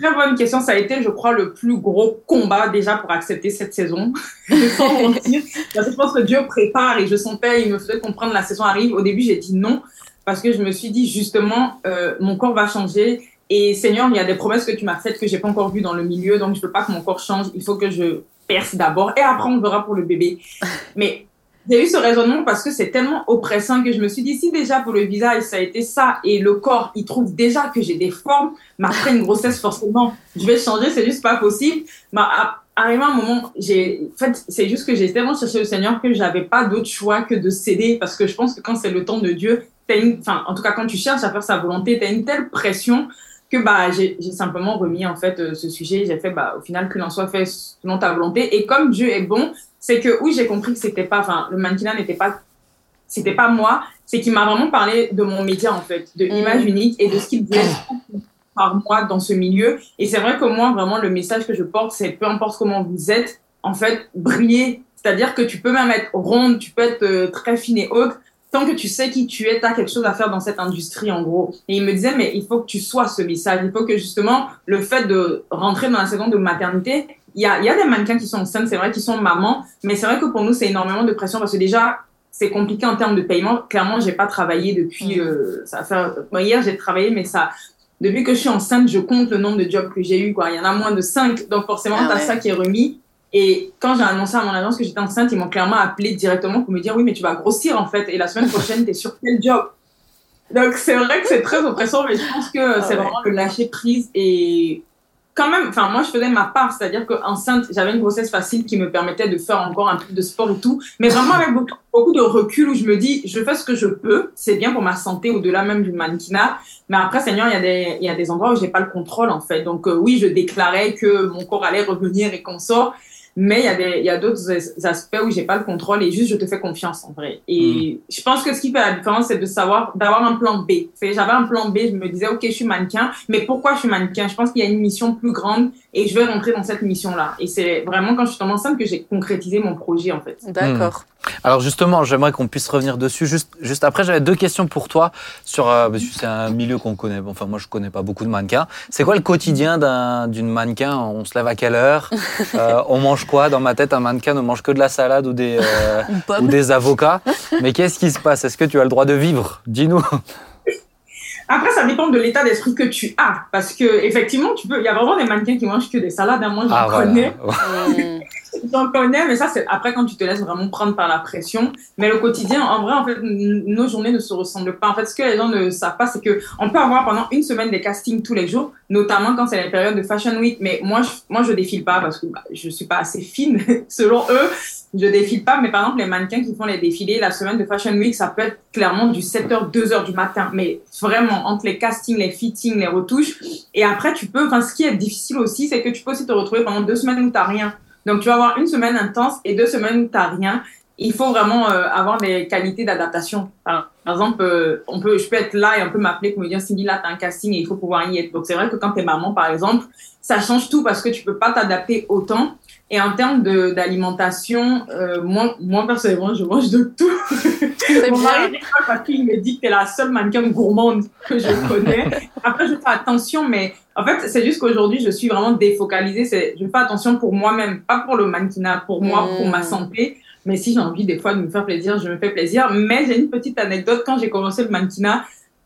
Très bonne question. Ça a été, je crois, le plus gros combat déjà pour accepter cette saison. Je pense que Dieu prépare et je sentais, il me faisait comprendre la saison arrive. Au début, j'ai dit non parce que je me suis dit justement, euh, mon corps va changer. Et Seigneur, il y a des promesses que tu m'as faites que j'ai pas encore vues dans le milieu, donc je veux pas que mon corps change. Il faut que je perce d'abord et après on verra pour le bébé. Mais j'ai eu ce raisonnement parce que c'est tellement oppressant que je me suis dit, si déjà pour le visage, ça a été ça, et le corps, il trouve déjà que j'ai des formes, mais après une grossesse, forcément, je vais changer, c'est juste pas possible. Mais arrivé un moment, j'ai, en fait, c'est juste que j'ai tellement cherché le Seigneur que j'avais pas d'autre choix que de céder parce que je pense que quand c'est le temps de Dieu, une, enfin, en tout cas, quand tu cherches à faire sa volonté, tu as une telle pression que bah j'ai simplement remis en fait euh, ce sujet j'ai fait bah au final que l'on soit fait selon ta volonté et comme Dieu est bon c'est que oui, j'ai compris que c'était pas, enfin, le mannequinat n'était pas, c'était pas moi, c'est qu'il m'a vraiment parlé de mon média, en fait, de l'image mm. unique et de ce qu'il voulait par moi dans ce milieu. Et c'est vrai que moi, vraiment, le message que je porte, c'est peu importe comment vous êtes, en fait, briller. C'est-à-dire que tu peux même être ronde, tu peux être euh, très fine et haute, tant que tu sais qui tu es, tu as quelque chose à faire dans cette industrie, en gros. Et il me disait, mais il faut que tu sois ce message. Il faut que justement, le fait de rentrer dans la saison de maternité, il y a, y a, des mannequins qui sont enceintes, c'est vrai, qui sont mamans, mais c'est vrai que pour nous, c'est énormément de pression parce que déjà, c'est compliqué en termes de paiement. Clairement, j'ai pas travaillé depuis, mm. euh, ça fait, hier, j'ai travaillé, mais ça, depuis que je suis enceinte, je compte le nombre de jobs que j'ai eu, quoi. Il y en a moins de 5. Donc, forcément, ah, t'as ça qui est remis. Et quand j'ai annoncé à mon agence que j'étais enceinte, ils m'ont clairement appelé directement pour me dire, oui, mais tu vas grossir, en fait. Et la semaine prochaine, t'es sur quel job? Donc, c'est vrai que c'est très oppressant, mais je pense que ah c'est vraiment le lâcher prise et quand même, enfin, moi, je faisais ma part, c'est-à-dire qu'enceinte, j'avais une grossesse facile qui me permettait de faire encore un peu de sport et tout, mais vraiment avec beaucoup, de recul où je me dis, je fais ce que je peux, c'est bien pour ma santé au-delà même du mannequinat, mais après, Seigneur, il y a des, il y a des endroits où j'ai pas le contrôle, en fait. Donc, euh, oui, je déclarais que mon corps allait revenir et qu'on sort, mais il y a des, il y a d'autres aspects où j'ai pas le contrôle et juste je te fais confiance en vrai. Et mm. je pense que ce qui fait la différence, c'est de savoir, d'avoir un plan B. J'avais un plan B, je me disais, ok, je suis mannequin, mais pourquoi je suis mannequin? Je pense qu'il y a une mission plus grande et je vais rentrer dans cette mission-là. Et c'est vraiment quand je suis tombée enceinte que j'ai concrétisé mon projet, en fait. D'accord. Alors justement, j'aimerais qu'on puisse revenir dessus. Juste, juste après, j'avais deux questions pour toi sur. Euh, parce que c'est un milieu qu'on connaît. Enfin, moi, je connais pas beaucoup de mannequins. C'est quoi le quotidien d'une mannequin? On se lève à quelle heure? Euh, On mange quoi? Dans ma tête, un mannequin ne mange que de la salade ou des euh, ou des avocats. Mais qu'est-ce qui se passe? Est-ce que tu as le droit de vivre? Dis-nous. Après, ça dépend de l'état d'esprit que tu as. Parce que, effectivement, tu peux, il y a vraiment des mannequins qui mangent que des salades. Hein. Moi, j'en ah, connais. J'en connais, mais ça, c'est après quand tu te laisses vraiment prendre par la pression. Mais le quotidien, en vrai, en fait, nos journées ne se ressemblent pas. En fait, ce que les gens ne savent pas, c'est que on peut avoir pendant une semaine des castings tous les jours, notamment quand c'est la période de Fashion Week. Mais moi, je, moi, je défile pas parce que bah, je suis pas assez fine, selon eux. Je défile pas, mais par exemple, les mannequins qui font les défilés, la semaine de Fashion Week, ça peut être clairement du 7h, 2h du matin. Mais vraiment, entre les castings, les fittings, les retouches. Et après, tu peux, enfin, ce qui est difficile aussi, c'est que tu peux aussi te retrouver pendant deux semaines où t'as rien. Donc, tu vas avoir une semaine intense et deux semaines où t'as rien. Il faut vraiment euh, avoir des qualités d'adaptation. Par exemple, euh, on peut, je peux être là et on peut m'appeler pour me dire, Cindy, là, t'as un casting et il faut pouvoir y être. Donc, c'est vrai que quand t'es maman, par exemple, ça change tout parce que tu peux pas t'adapter autant. Et en termes d'alimentation, euh, moi, moi, personnellement, je mange de tout. Mon mari, parce qu'il me dit que t'es la seule mannequin gourmande que je connais. Après, je fais attention, mais en fait, c'est juste qu'aujourd'hui, je suis vraiment défocalisée. C'est, je fais attention pour moi-même, pas pour le mannequinat, pour moi, pour ma santé. Mais si j'ai envie des fois de me faire plaisir, je me fais plaisir. Mais j'ai une petite anecdote. Quand j'ai commencé le mannequinat,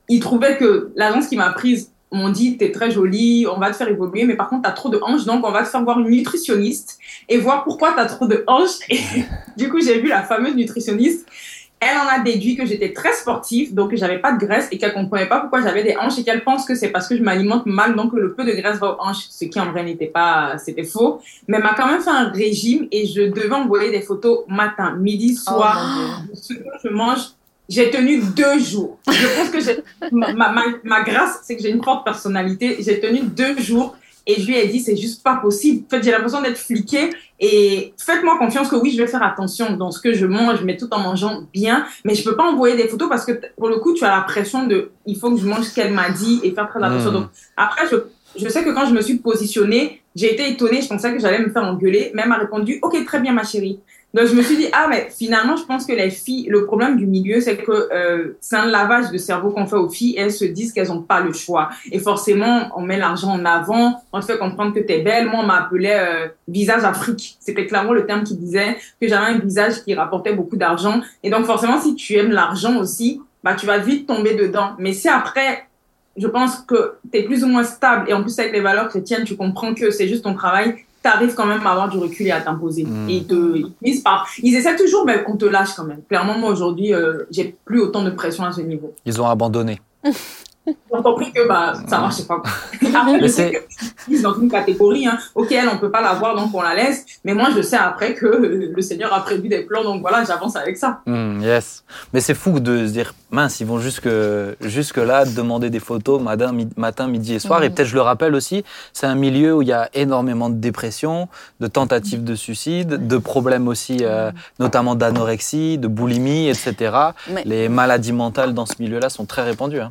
ils trouvaient que l'agence qui m'a prise m'ont dit t'es très jolie, on va te faire évoluer, mais par contre t'as trop de hanches, donc on va te faire voir une nutritionniste et voir pourquoi t'as trop de hanches. Et du coup j'ai vu la fameuse nutritionniste. Elle en a déduit que j'étais très sportive, donc que j'avais pas de graisse et qu'elle comprenait pas pourquoi j'avais des hanches et qu'elle pense que c'est parce que je m'alimente mal, donc le peu de graisse va aux hanches, ce qui en vrai n'était pas, c'était faux. Mais elle m'a quand même fait un régime et je devais envoyer des photos matin, midi, soir, ce que je mange j'ai tenu deux jours. Je pense que j'ai, ma, ma, ma, grâce, c'est que j'ai une forte personnalité. J'ai tenu deux jours et je lui ai dit, c'est juste pas possible. En fait, j'ai l'impression d'être fliquée et faites-moi confiance que oui, je vais faire attention dans ce que je mange, mais tout en mangeant bien. Mais je peux pas envoyer des photos parce que pour le coup, tu as la pression de, il faut que je mange ce qu'elle m'a dit et faire très attention. Hmm. Donc, après, je, je sais que quand je me suis positionnée, j'ai été étonnée. Je pensais que j'allais me faire engueuler. Mais elle m'a répondu, OK, très bien, ma chérie. Donc je me suis dit ah mais finalement je pense que les filles le problème du milieu c'est que euh, c'est un lavage de cerveau qu'on fait aux filles. Elles se disent qu'elles ont pas le choix. Et forcément on met l'argent en avant. On te fait comprendre que tu es belle. Moi on m'appelait euh, visage Afrique. C'était clairement le terme qui disait que j'avais un visage qui rapportait beaucoup d'argent. Et donc forcément si tu aimes l'argent aussi bah tu vas vite tomber dedans. Mais si après je pense que tu es plus ou moins stable et en plus avec les valeurs chrétiennes tu comprends que c'est juste ton travail tu arrives quand même à avoir du recul et à t'imposer. Ils te ils, pas. Ils essaient toujours, mais on te lâche quand même. Clairement, moi aujourd'hui, euh, j'ai plus autant de pression à ce niveau. Ils ont abandonné. Ont compris que bah, ça marchait pas. Après, je sais que dans une catégorie, hein. ok, elle, on peut pas la voir, donc on la laisse. Mais moi, je sais après que le Seigneur a prévu des plans, donc voilà, j'avance avec ça. Hmm, yes. Mais c'est fou de se dire, mince, ils vont jusque, jusque là demander des photos matin, matin midi et soir. Et hmm. peut-être, je le rappelle aussi, c'est un milieu où il y a énormément de dépression, de tentatives de suicide, de problèmes aussi, euh, hmm. notamment d'anorexie, de boulimie, etc. Les maladies mentales dans ce milieu-là sont très répandues. Hein.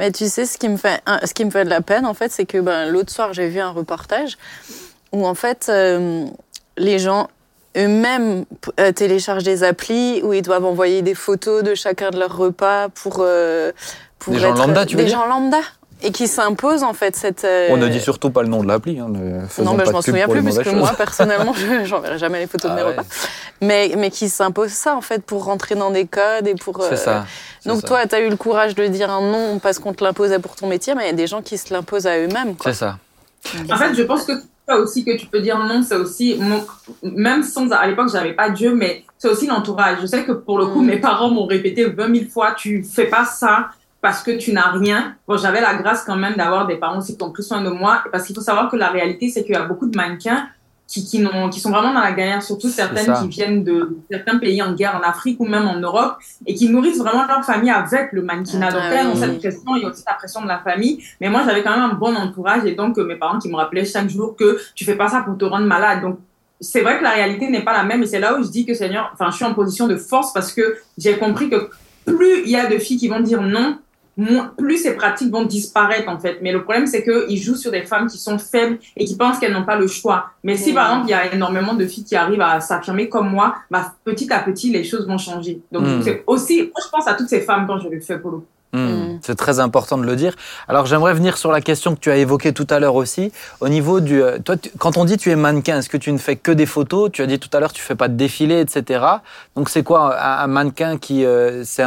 Mais tu sais, ce qui me fait, ce qui me fait de la peine, en fait, c'est que ben, l'autre soir, j'ai vu un reportage où, en fait, euh, les gens eux-mêmes euh, téléchargent des applis où ils doivent envoyer des photos de chacun de leurs repas pour, euh, pour des gens lambda, tu veux des gens lambda et qui s'impose en fait cette. On ne dit surtout pas le nom de l'appli. Hein, non, mais je m'en souviens plus puisque moi personnellement, j'enverrai jamais les photos de mes ah repas. Mais mais qui s'impose ça en fait pour rentrer dans des codes et pour. C'est ça. Donc toi, tu as eu le courage de dire un non parce qu'on te l'imposait pour ton métier, mais il y a des gens qui se l'imposent à eux-mêmes. C'est ça. En fait, je pense que ça aussi que tu peux dire non, c'est aussi, même sans, à l'époque, j'avais pas Dieu, mais c'est aussi l'entourage. Je sais que pour le coup, mm. mes parents m'ont répété 20 000 fois, tu fais pas ça parce que tu n'as rien. Bon, j'avais la grâce quand même d'avoir des parents aussi qui ont pris soin de moi, parce qu'il faut savoir que la réalité, c'est qu'il y a beaucoup de mannequins qui, qui, qui sont vraiment dans la galère, surtout certaines qui viennent de certains pays en guerre en Afrique ou même en Europe et qui nourrissent vraiment leur famille avec le mannequinat. Ah, donc, elles ont cette pression, il y a aussi la pression de la famille. Mais moi, j'avais quand même un bon entourage et donc mes parents qui me rappelaient chaque jour que tu fais pas ça pour te rendre malade. Donc, c'est vrai que la réalité n'est pas la même et c'est là où je dis que Seigneur, enfin, je suis en position de force parce que j'ai compris que plus il y a de filles qui vont dire non, plus ces pratiques vont disparaître en fait. Mais le problème, c'est qu'ils jouent sur des femmes qui sont faibles et qui pensent qu'elles n'ont pas le choix. Mais si par exemple, il y a énormément de filles qui arrivent à s'affirmer comme moi, bah, petit à petit, les choses vont changer. Donc hmm. c'est aussi, moi, je pense à toutes ces femmes quand je le fais pour le coup. Hmm. Hmm. C'est très important de le dire. Alors j'aimerais venir sur la question que tu as évoquée tout à l'heure aussi. Au niveau du, euh, toi, quand on dit tu es mannequin, est-ce que tu ne fais que des photos? Tu as dit tout à l'heure tu fais pas de défilé, etc. Donc c'est quoi un, mannequin qui, euh, c'est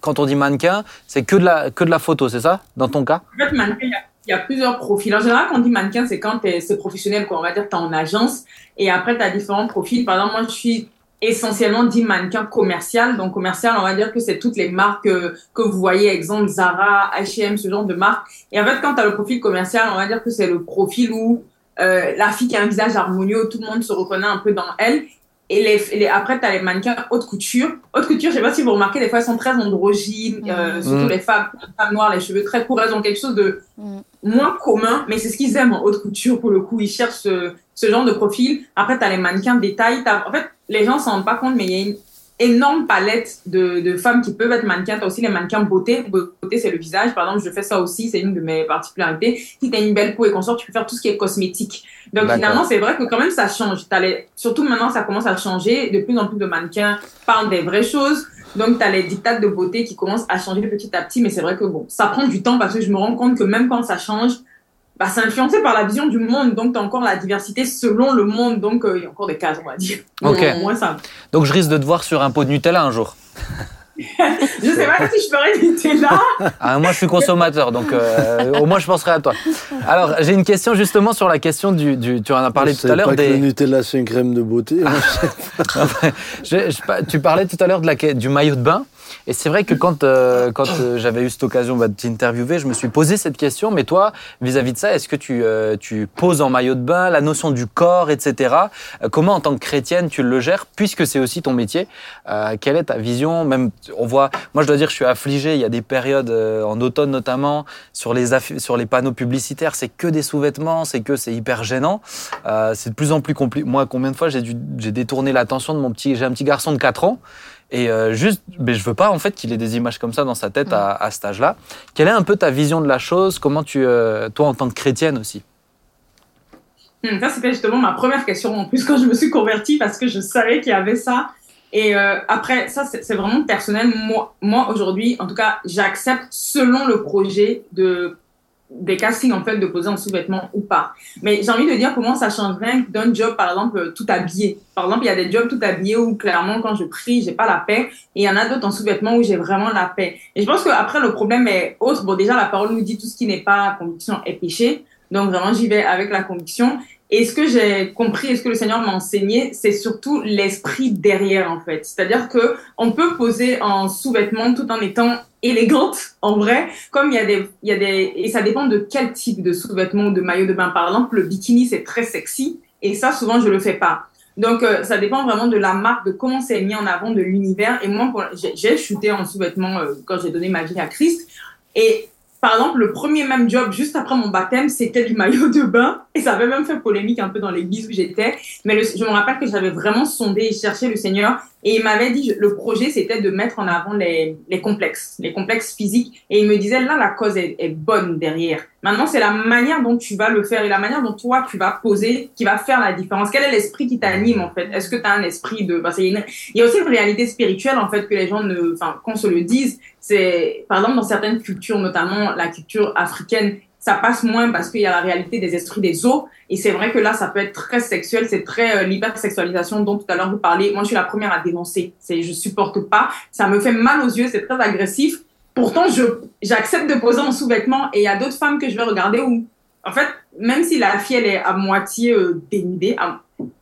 quand on dit mannequin, c'est que de la que de la photo, c'est ça? Dans ton cas? En fait, mannequin, il y a plusieurs profils. En général, quand on dit mannequin, c'est quand c'est professionnel, quoi. On va dire tu es en agence et après, tu as différents profils. Par exemple, moi, je suis essentiellement dit mannequin commercial. Donc, commercial, on va dire que c'est toutes les marques que vous voyez, exemple Zara, H&M, ce genre de marques. Et en fait, quand tu as le profil commercial, on va dire que c'est le profil où euh, la fille qui a un visage harmonieux, tout le monde se reconnaît un peu dans elle. Et les, après, tu as les mannequins haute couture. Haute couture, je sais pas si vous remarquez, des fois, elles sont très androgynes, euh, mm. surtout mm. les femmes, femmes noires, les cheveux très courts, elles ont quelque chose de mm. moins commun, mais c'est ce qu'ils aiment en haute couture pour le coup. Ils cherchent ce, ce genre de profil. Après, tu as les mannequins détail. En fait, les gens s'en rendent pas compte, mais il y a une énorme palette de, de femmes qui peuvent être mannequins. Tu as aussi les mannequins beauté. Beauté, c'est le visage. Par exemple, je fais ça aussi. C'est une de mes particularités. Si tu as une belle peau et qu'on sort, tu peux faire tout ce qui est cosmétique. Donc, finalement, c'est vrai que quand même, ça change. Les... Surtout maintenant, ça commence à changer. De plus en plus de mannequins parlent des vraies choses. Donc, tu as les dictats de beauté qui commencent à changer petit à petit. Mais c'est vrai que bon, ça prend du temps parce que je me rends compte que même quand ça change, bah, c'est influencé par la vision du monde. Donc, tu as encore la diversité selon le monde. Donc, euh, il y a encore des cases, on va dire. Ok. Moins ça. Donc, je risque de te voir sur un pot de Nutella un jour. je sais pas si je ferais du Nutella. Ah, moi, je suis consommateur, donc euh, au moins, je penserai à toi. Alors, j'ai une question justement sur la question du. du tu en as parlé tout à l'heure. Des... Que le Nutella, c'est une crème de beauté. Hein. tu parlais tout à l'heure de la, du maillot de bain. Et c'est vrai que quand, euh, quand euh, j'avais eu cette occasion bah, de t'interviewer, je me suis posé cette question. Mais toi, vis-à-vis de ça, est-ce que tu, euh, tu poses en maillot de bain la notion du corps, etc. comment, en tant que chrétienne, tu le gères, puisque c'est aussi ton métier? Quelle est ta vision? Même, on voit. Moi, je dois dire, je suis affligé. Il y a des périodes en automne notamment sur les sur les panneaux publicitaires, c'est que des sous-vêtements, c'est que c'est hyper gênant. c'est de plus en plus compliqué. Moi, combien de fois j'ai détourné l'attention de mon petit, j'ai un petit garçon de 4 ans. Et euh, juste, mais je veux pas en fait qu'il ait des images comme ça dans sa tête à, à cet âge-là. Quelle est un peu ta vision de la chose? Comment tu, euh, toi en tant que chrétienne aussi? Hmm, Ça c'était justement ma première question en plus quand je me suis convertie parce que je savais qu'il y avait ça. Et euh, après, ça c'est vraiment personnel. Moi, moi aujourd'hui, en tout cas, j'accepte selon le projet de des castings en fait de poser en sous-vêtements ou pas. Mais j'ai envie de dire comment ça changerait d'un job par exemple tout habillé. Par exemple, il y a des jobs tout habillés où clairement quand je prie, j'ai pas la paix et il y en a d'autres en sous-vêtements où j'ai vraiment la paix. Et je pense que après le problème est autre. Bon déjà la parole nous dit tout ce qui n'est pas conviction est péché. Donc vraiment j'y vais avec la conviction et ce que j'ai compris et ce que le Seigneur m'a enseigné, c'est surtout l'esprit derrière, en fait. C'est-à-dire que on peut poser en sous-vêtements tout en étant élégante, en vrai. Comme il y a des, il y a des, et ça dépend de quel type de sous-vêtements ou de maillot de bain. Par exemple, le bikini, c'est très sexy. Et ça, souvent, je le fais pas. Donc, euh, ça dépend vraiment de la marque, de comment c'est mis en avant, de l'univers. Et moi, j'ai shooté en sous-vêtements euh, quand j'ai donné ma vie à Christ. Et par exemple, le premier même job, juste après mon baptême, c'était du maillot de bain. Et ça avait même fait polémique un peu dans l'église où j'étais. Mais je me rappelle que j'avais vraiment sondé et cherché le Seigneur. Et il m'avait dit, le projet, c'était de mettre en avant les, les complexes, les complexes physiques. Et il me disait, là, la cause est, est bonne derrière. Maintenant, c'est la manière dont tu vas le faire et la manière dont toi, tu vas poser qui va faire la différence. Quel est l'esprit qui t'anime, en fait? Est-ce que tu as un esprit de... Parce il y a aussi une réalité spirituelle, en fait, que les gens ne... Enfin, qu'on se le dise. C'est, par exemple, dans certaines cultures, notamment la culture africaine, ça passe moins parce qu'il y a la réalité des esprits des eaux. Et c'est vrai que là, ça peut être très sexuel, c'est très euh, l'hypersexualisation dont tout à l'heure vous parlez. Moi, je suis la première à dénoncer. C'est, je supporte pas. Ça me fait mal aux yeux, c'est très agressif. Pourtant, j'accepte de poser en sous-vêtements et il y a d'autres femmes que je vais regarder où, en fait, même si la fille, elle est à moitié euh, dénudée,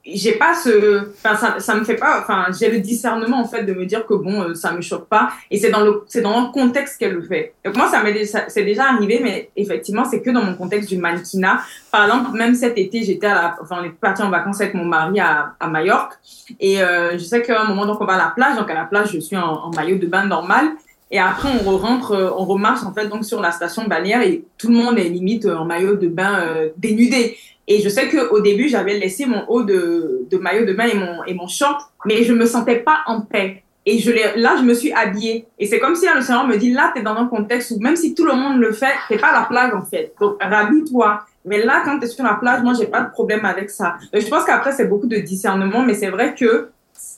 j'ai pas ce, enfin, ça, me fait pas, enfin, j'ai le discernement, en fait, de me dire que bon, euh, ça me choque pas. Et c'est dans le, c'est dans le contexte qu'elle le fait. Donc, moi, ça m'est, c'est déjà arrivé, mais effectivement, c'est que dans mon contexte du mannequinat. Par exemple, même cet été, j'étais à la, enfin, on est parti en vacances avec mon mari à, à Majorque. Et, euh, je sais qu'à un moment, donc, on va à la plage. Donc, à la plage, je suis en maillot de bain normal. Et après, on rentre, euh, on remarche en fait donc sur la station balnéaire et tout le monde est limite en maillot de bain euh, dénudé. Et je sais qu'au début, j'avais laissé mon haut de, de, maillot de bain et mon, et mon short, mais je me sentais pas en paix. Et je là, je me suis habillée. Et c'est comme si le Seigneur me dit, là, tu es dans un contexte où même si tout le monde le fait, t'es pas à la plage en fait. Donc, rhabille-toi. Mais là, quand tu es sur la plage, moi, j'ai pas de problème avec ça. je pense qu'après, c'est beaucoup de discernement, mais c'est vrai que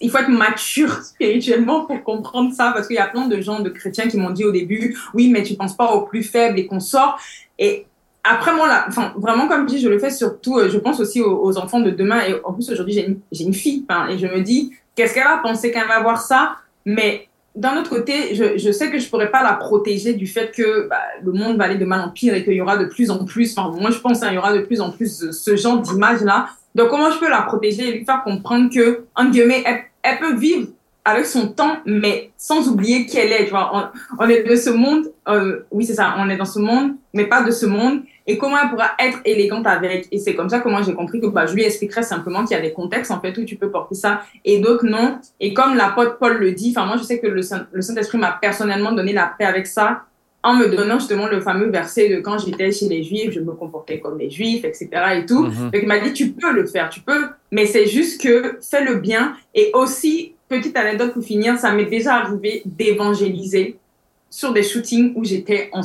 il faut être mature spirituellement pour comprendre ça, parce qu'il y a plein de gens, de chrétiens qui m'ont dit au début, oui, mais tu penses pas aux plus faibles et qu'on sort. Et après, moi, là, enfin, vraiment, comme je dis, je le fais surtout, euh, je pense aussi aux, enfants de demain. Et en plus, aujourd'hui, j'ai une, une, fille, et je me dis, qu'est-ce qu'elle va penser qu'elle va voir ça? Mais d'un autre côté, je, je, sais que je pourrais pas la protéger du fait que bah, le monde va aller de mal en pire et qu'il y aura de plus en plus, enfin, moi je pense qu'il y aura de plus en plus ce genre d'image-là. Donc, comment je peux la protéger et lui faire comprendre que, en guillemets, elle, peut vivre avec son temps, mais sans oublier qui elle est. Tu vois, on, est de ce monde, euh, oui c'est ça, on est dans ce monde, mais pas de ce monde. Et comment elle pourra être élégante avec Et c'est comme ça que moi j'ai compris que bah, je lui expliquerai simplement qu'il y a des contextes en fait où tu peux porter ça et d'autres non. Et comme l'apôtre Paul le dit, enfin moi je sais que le, Saint, le Saint-Esprit m'a personnellement donné la paix avec ça en me donnant justement le fameux verset de quand j'étais chez les Juifs, je me comportais comme les Juifs, etc. et tout. Mm Donc il m'a dit tu peux le faire, tu peux, mais c'est juste que fais le bien et aussi petite anecdote pour finir, ça m'est déjà arrivé d'évangéliser sur des shootings où j'étais en,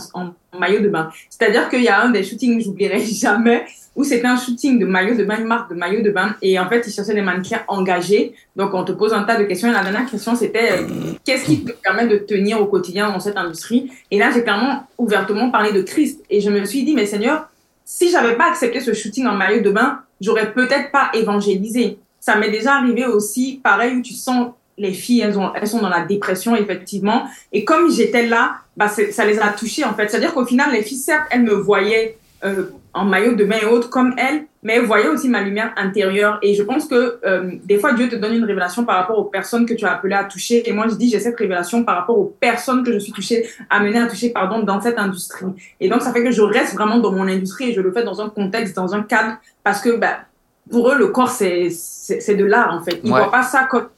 maillot de bain. C'est-à-dire qu'il y a un des shootings j'oublierai jamais, où c'était un shooting de maillot de bain, une marque de maillot de bain, et en fait, ils cherchaient des mannequins engagés. Donc, on te pose un tas de questions, et la dernière question, c'était euh, qu'est-ce qui te permet de tenir au quotidien dans cette industrie? Et là, j'ai clairement ouvertement parlé de Christ, et je me suis dit, mais Seigneur, si j'avais pas accepté ce shooting en maillot de bain, j'aurais peut-être pas évangélisé ça m'est déjà arrivé aussi, pareil, où tu sens les filles, elles, ont, elles sont dans la dépression, effectivement. Et comme j'étais là, bah, ça les a touchées, en fait. C'est-à-dire qu'au final, les filles, certes, elles me voyaient euh, en maillot de bain et autres comme elles, mais elles voyaient aussi ma lumière intérieure. Et je pense que euh, des fois, Dieu te donne une révélation par rapport aux personnes que tu as appelées à toucher. Et moi, je dis, j'ai cette révélation par rapport aux personnes que je suis touchée, amenée à toucher, pardon, dans cette industrie. Et donc, ça fait que je reste vraiment dans mon industrie et je le fais dans un contexte, dans un cadre, parce que, bah, pour eux, le corps, c'est, c'est, de l'art, en fait. Ils ne voient pas ça comme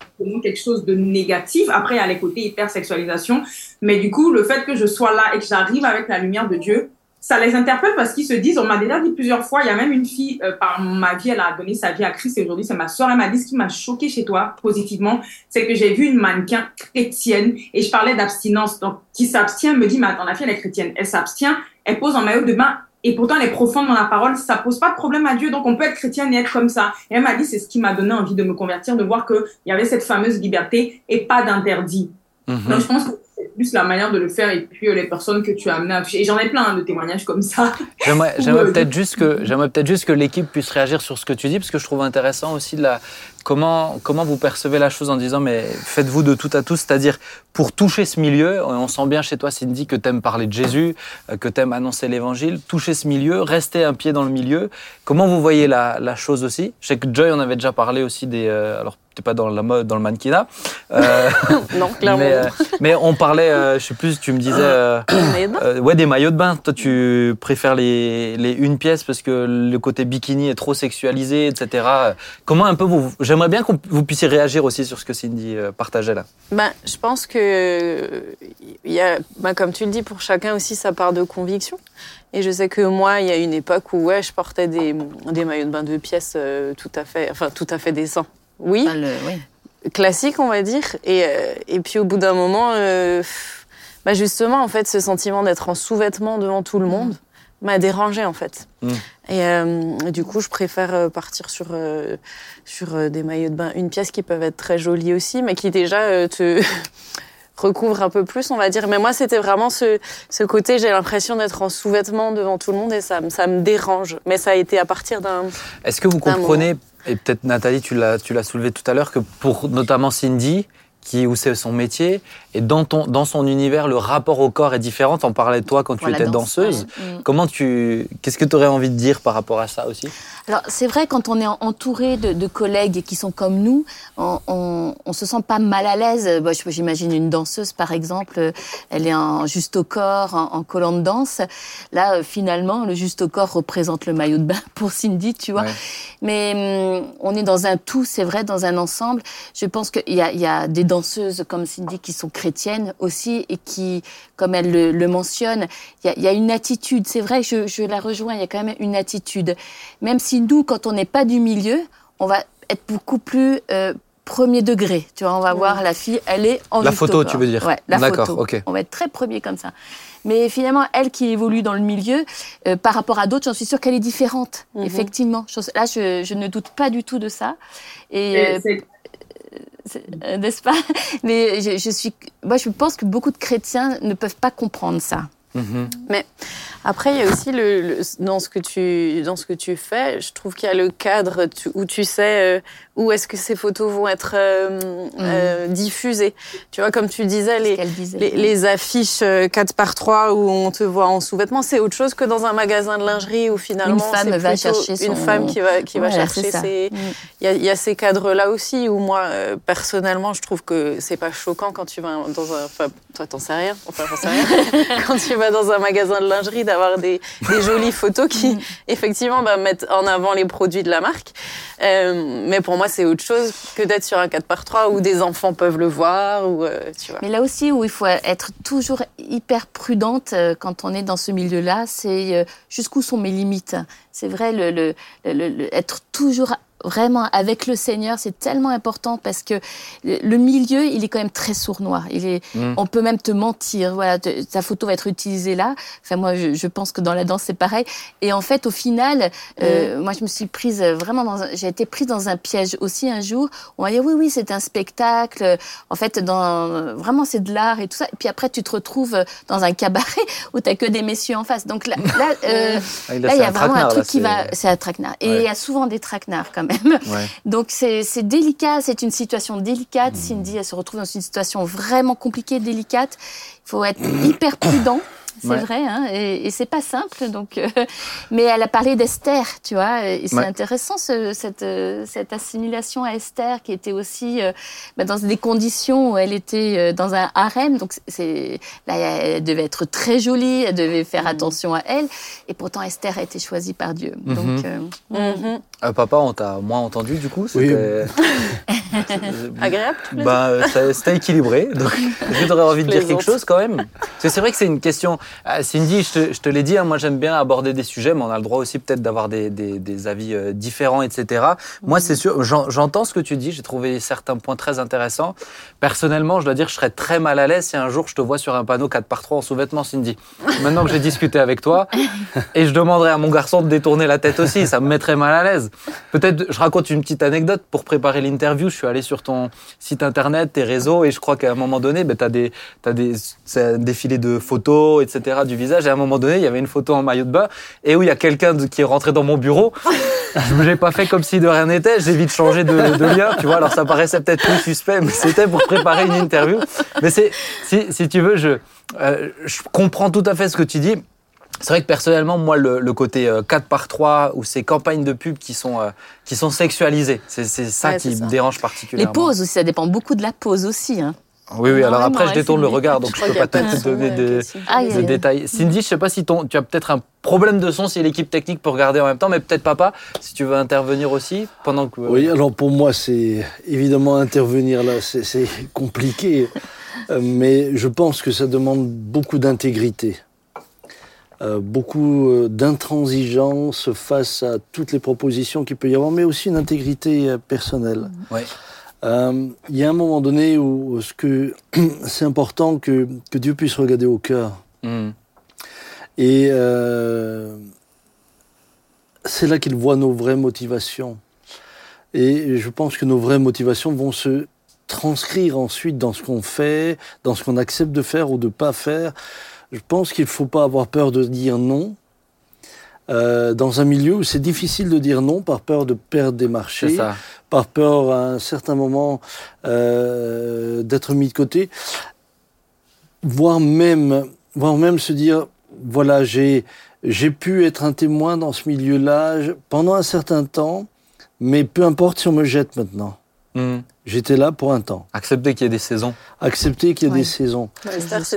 quelque chose de négatif. Après, il y a les côtés hypersexualisation. Mais du coup, le fait que je sois là et que j'arrive avec la lumière de Dieu, ça les interpelle parce qu'ils se disent, on m'a déjà dit plusieurs fois, il y a même une fille, euh, par ma vie, elle a donné sa vie à Christ et aujourd'hui, c'est ma soeur, elle m'a dit ce qui m'a choqué chez toi, positivement, c'est que j'ai vu une mannequin chrétienne et je parlais d'abstinence. Donc, qui s'abstient, me dit, mais attends, la fille, elle est chrétienne. Elle s'abstient, elle pose en maillot de bain et pourtant, elle est profonde dans la parole. Ça pose pas de problème à Dieu. Donc, on peut être chrétien et être comme ça. Et elle m'a dit, c'est ce qui m'a donné envie de me convertir, de voir qu'il y avait cette fameuse liberté et pas d'interdit. Mhm. Donc, je pense que c'est plus la manière de le faire et puis euh, les personnes que tu as amenées à toucher. Et j'en ai plein hein, de témoignages comme ça. J'aimerais peut-être juste que, j'aimerais peut-être juste que l'équipe puisse réagir sur ce que tu dis, parce que je trouve intéressant aussi de la, Comment, comment vous percevez la chose en disant, mais faites-vous de tout à tous, c'est-à-dire pour toucher ce milieu, on sent bien chez toi, Cindy, que tu aimes parler de Jésus, euh, que tu aimes annoncer l'évangile, toucher ce milieu, rester un pied dans le milieu. Comment vous voyez la, la chose aussi? Je sais que Joy, on avait déjà parlé aussi des. Euh, alors, pas dans la mode, dans le mannequinat. Euh, non, clairement. Mais, mais, on parlait, je sais plus, tu me disais, ouais, des maillots de bain. Toi, tu préfères les, les une pièce parce que le côté bikini est trop sexualisé, etc. Comment un peu vous, J'aimerais bien que vous puissiez réagir aussi sur ce que Cindy euh, partageait là. Ben, je pense que, il y a, ben, comme tu le dis, pour chacun aussi sa part de conviction. Et je sais que moi, il y a une époque où ouais, je portais des, des maillots de bain de pièces euh, tout à fait, enfin tout à fait décents. Oui, oui. classique on va dire. Et, euh, et puis au bout d'un moment, bah justement en fait, ce sentiment d'être en sous-vêtements devant tout le monde m'a dérangé en fait. Mm. Euh, et du coup, je préfère euh, partir sur euh, sur des maillots de bain, une pièce qui peuvent être très jolies aussi, mais qui déjà te recouvre un peu plus, on va dire. Mais moi, c'était vraiment ce, ce côté, j'ai l'impression d'être en sous-vêtements devant tout le monde et ça, ça me dérange. Mais ça a été à partir d'un. Est-ce que vous comprenez, et peut-être Nathalie, tu l'as, tu l'as soulevé tout à l'heure, que pour notamment Cindy, qui, où c'est son métier, et dans, ton, dans son univers, le rapport au corps est différent. On parlais de toi quand tu étais danseuse. Mm. Comment tu, qu'est-ce que tu aurais envie de dire par rapport à ça aussi? Alors c'est vrai quand on est entouré de, de, collègues qui sont comme nous, on, on, on se sent pas mal à l'aise. Bon, J'imagine une danseuse par exemple, elle est en juste au corps, en, en collant de danse. Là euh, finalement, le juste au corps représente le maillot de bain pour Cindy, tu vois. Mais hum, on est dans un tout, c'est vrai, dans un ensemble. Je pense qu'il y a, y a des danseuses comme Cindy qui sont créées chrétienne aussi et qui, comme elle le, mentionne, il y, a, une attitude. C'est vrai, je, je la rejoins, il y a quand même une attitude. Même si nous, quand on n'est pas du milieu, on va être beaucoup plus euh, premier degré. Tu vois, on va voir la fille, elle est en La photo, tu veux dire Ouais, la photo. ok. On va être très premier comme ça. Mais finalement, elle qui évolue dans le milieu, euh, par rapport à d'autres, j'en suis sûre qu'elle est différente, mhm. effectivement. Là, je, je, ne doute pas du tout de ça. Et, euh, n'est-ce pas? Mais je, suis, moi, je pense que beaucoup de chrétiens ne peuvent pas comprendre ça. Mhm. Mais après, il y a aussi le, le- dans ce que tu dans ce que tu fais, je trouve qu'il y a le cadre où tu sais euh, où est-ce que ces photos vont être euh, euh, diffusées. Tu vois, comme tu disais, les disait. les, les affiches euh, 4 par 3 où on te voit en sous-vêtements, c'est autre chose que dans un magasin de lingerie où finalement Une femme c'est va chercher une son- femme qui va qui va chercher ses Mm. il y a, il y a ces cadres-là aussi où moi, euh, personnellement, je trouve que c'est pas choquant quand tu vas dans un... Enfin, toi, t'en sais rien. Enfin, j'en sais rien. quand tu vas dans un magasin de lingerie, d'avoir des, des jolies photos qui, effectivement, bah, mettent en avant les produits de la marque. Euh, mais pour moi, c'est autre chose que d'être sur un 4x3 où des enfants peuvent le voir. Ou, euh, tu vois. Mais là aussi où il faut être toujours hyper prudente euh, quand on est dans ce milieu-là, c'est euh, jusqu'où sont mes limites. C'est vrai, le, le, le- être toujours vraiment avec le Seigneur, c'est tellement important parce que le milieu, il est quand même très sournois. Il est, Mm. on peut même te mentir. Voilà, te- ta photo va être utilisée là. Enfin, moi, je, je pense que dans la danse, c'est pareil. Et en fait, au final, euh, moi, je me suis prise vraiment dans. J'ai été prise dans un piège aussi un jour. On m'a dit oui, oui, c'est un spectacle. En fait, dans vraiment, c'est de l'art et tout ça. Et puis après, tu te retrouves dans un cabaret où t'as que des messieurs en face. Donc là, là, euh, Ah, il là, il y a vraiment un truc qui va. C'est un traquenard. Et Ouais. il y a souvent des traquenards quand même. Ouais. Donc c'est c'est délicat, c'est une situation délicate. Hmm. Cindy, elle se retrouve dans une situation vraiment compliquée, délicate. Il faut être hyper prudent. C'est Ouais. vrai, hein, et, et c'est pas simple. Donc, euh, mais elle a parlé d'Esther, tu vois, et c'est Ouais. intéressant ce- cette, euh, cette assimilation à Esther qui était aussi euh, bah, dans des conditions où elle était euh, dans un harem. Donc c'est là, elle devait être très jolie, elle devait faire attention à elle, et pourtant Esther a été choisie par Dieu. Mhm. Donc euh, Mhm. Euh, papa, on t'a moins entendu du coup Oui. c'était- Agréable Bah, euh, c'était équilibré. Donc, que tu aurais envie de dire quelque chose quand même Parce que c'est vrai que c'est une question. Ah, Cindy, je te, je te l'ai dit, hein, moi j'aime bien aborder des sujets, mais on a le droit aussi peut-être d'avoir des, des- des avis euh, différents, etc. Moi, c'est sûr, j'en- j'entends ce que tu dis, j'ai trouvé certains points très intéressants. Personnellement, je dois dire, je serais très mal à l'aise si un jour je te vois sur un panneau 4 par 3 en sous-vêtements, Cindy. Maintenant que j'ai discuté avec toi, et je demanderais à mon garçon de détourner la tête aussi, ça me mettrait mal à l'aise. Peut-être, je raconte une petite anecdote. Pour préparer l'interview, je suis allé sur ton site internet, tes réseaux, et je crois qu'à un moment donné, ben, tu as des, t'as des, un défilé de photos, etc., du visage. Et à un moment donné, il y avait une photo en maillot de bain, et où il y a quelqu'un qui est rentré dans mon bureau. Je l'ai pas fait comme si de rien n'était. J'ai vite changé de, de lien, tu vois. Alors ça paraissait peut-être plus suspect, mais c'était pour préparer une interview. Mais c'est, si, si tu veux, je, euh, je comprends tout à fait ce que tu dis. C'est vrai que personnellement, moi, le, le côté euh, 4 par 3 ou ces campagnes de pub qui sont, euh, qui sont sexualisées, c'est ça Ouais, qui ça. me dérange les particulièrement. poses aussi, ça dépend beaucoup de la pose aussi. Hein. Oui, oui, alors après, je détourne le Cindy. regard, donc Je crois peux pas te donner des. Ah, détails. Cindy, je sais pas si ton, tu as peut-être un problème de son, si l'équipe technique peut regarder en même temps, mais peut-être papa, si tu veux intervenir aussi pendant que. Oui, alors pour moi, c'est évidemment intervenir là, c'est c'est compliqué, Euh, mais je pense que ça demande beaucoup d'intégrité, Euh, beaucoup euh, d'intransigeance face à toutes les propositions qu'il peut y avoir, mais aussi une intégrité euh, personnelle. Ouais. Euh, Il y a un moment donné où c'est important que, que Dieu puisse regarder au cœur. Hmm. Et euh, c'est là qu'il voit nos vraies motivations. Et je pense que nos vraies motivations vont se transcrire ensuite dans ce qu'on fait, dans ce qu'on accepte de faire ou de pas faire. Je pense qu'il ne faut pas avoir peur de dire non. Euh, dans un milieu où c'est difficile de dire non par peur de perdre des marchés, par peur à un certain moment euh, d'être mis de côté, voire même, voire même se dire, voilà, j'ai, j'ai pu être un témoin dans ce milieu-là pendant un certain temps, mais peu importe si on me jette maintenant. Hmm. J'étais là pour un temps. Accepter qu'il y ait des saisons. Accepter qu'il y a Ouais. des saisons.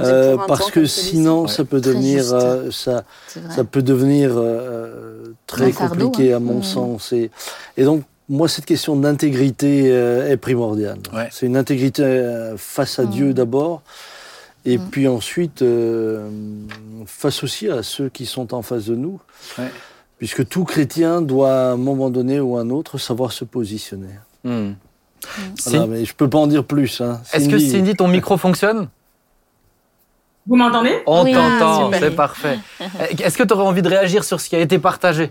Euh, pour un parce temps, que sinon, Ouais. ça peut devenir, euh, ça, ça peut devenir euh, très fardeau, compliqué hein. à mon Mhm. sens. Et, et donc, moi, cette question d'intégrité euh, est primordiale. Ouais. C'est une intégrité euh, face à Dieu d'abord, et Mhm. puis ensuite euh, face aussi à ceux qui sont en face de nous. Ouais. Puisque tout chrétien doit, à un moment donné ou à un autre, savoir se positionner. Hmm. Voilà, mais je peux pas en dire plus. hein. Est-ce que Cindy- ton micro fonctionne? Vous m'entendez? On Oui. t'entend, Ah, c'est parfait. Est-ce que tu aurais envie de réagir sur ce qui a été partagé?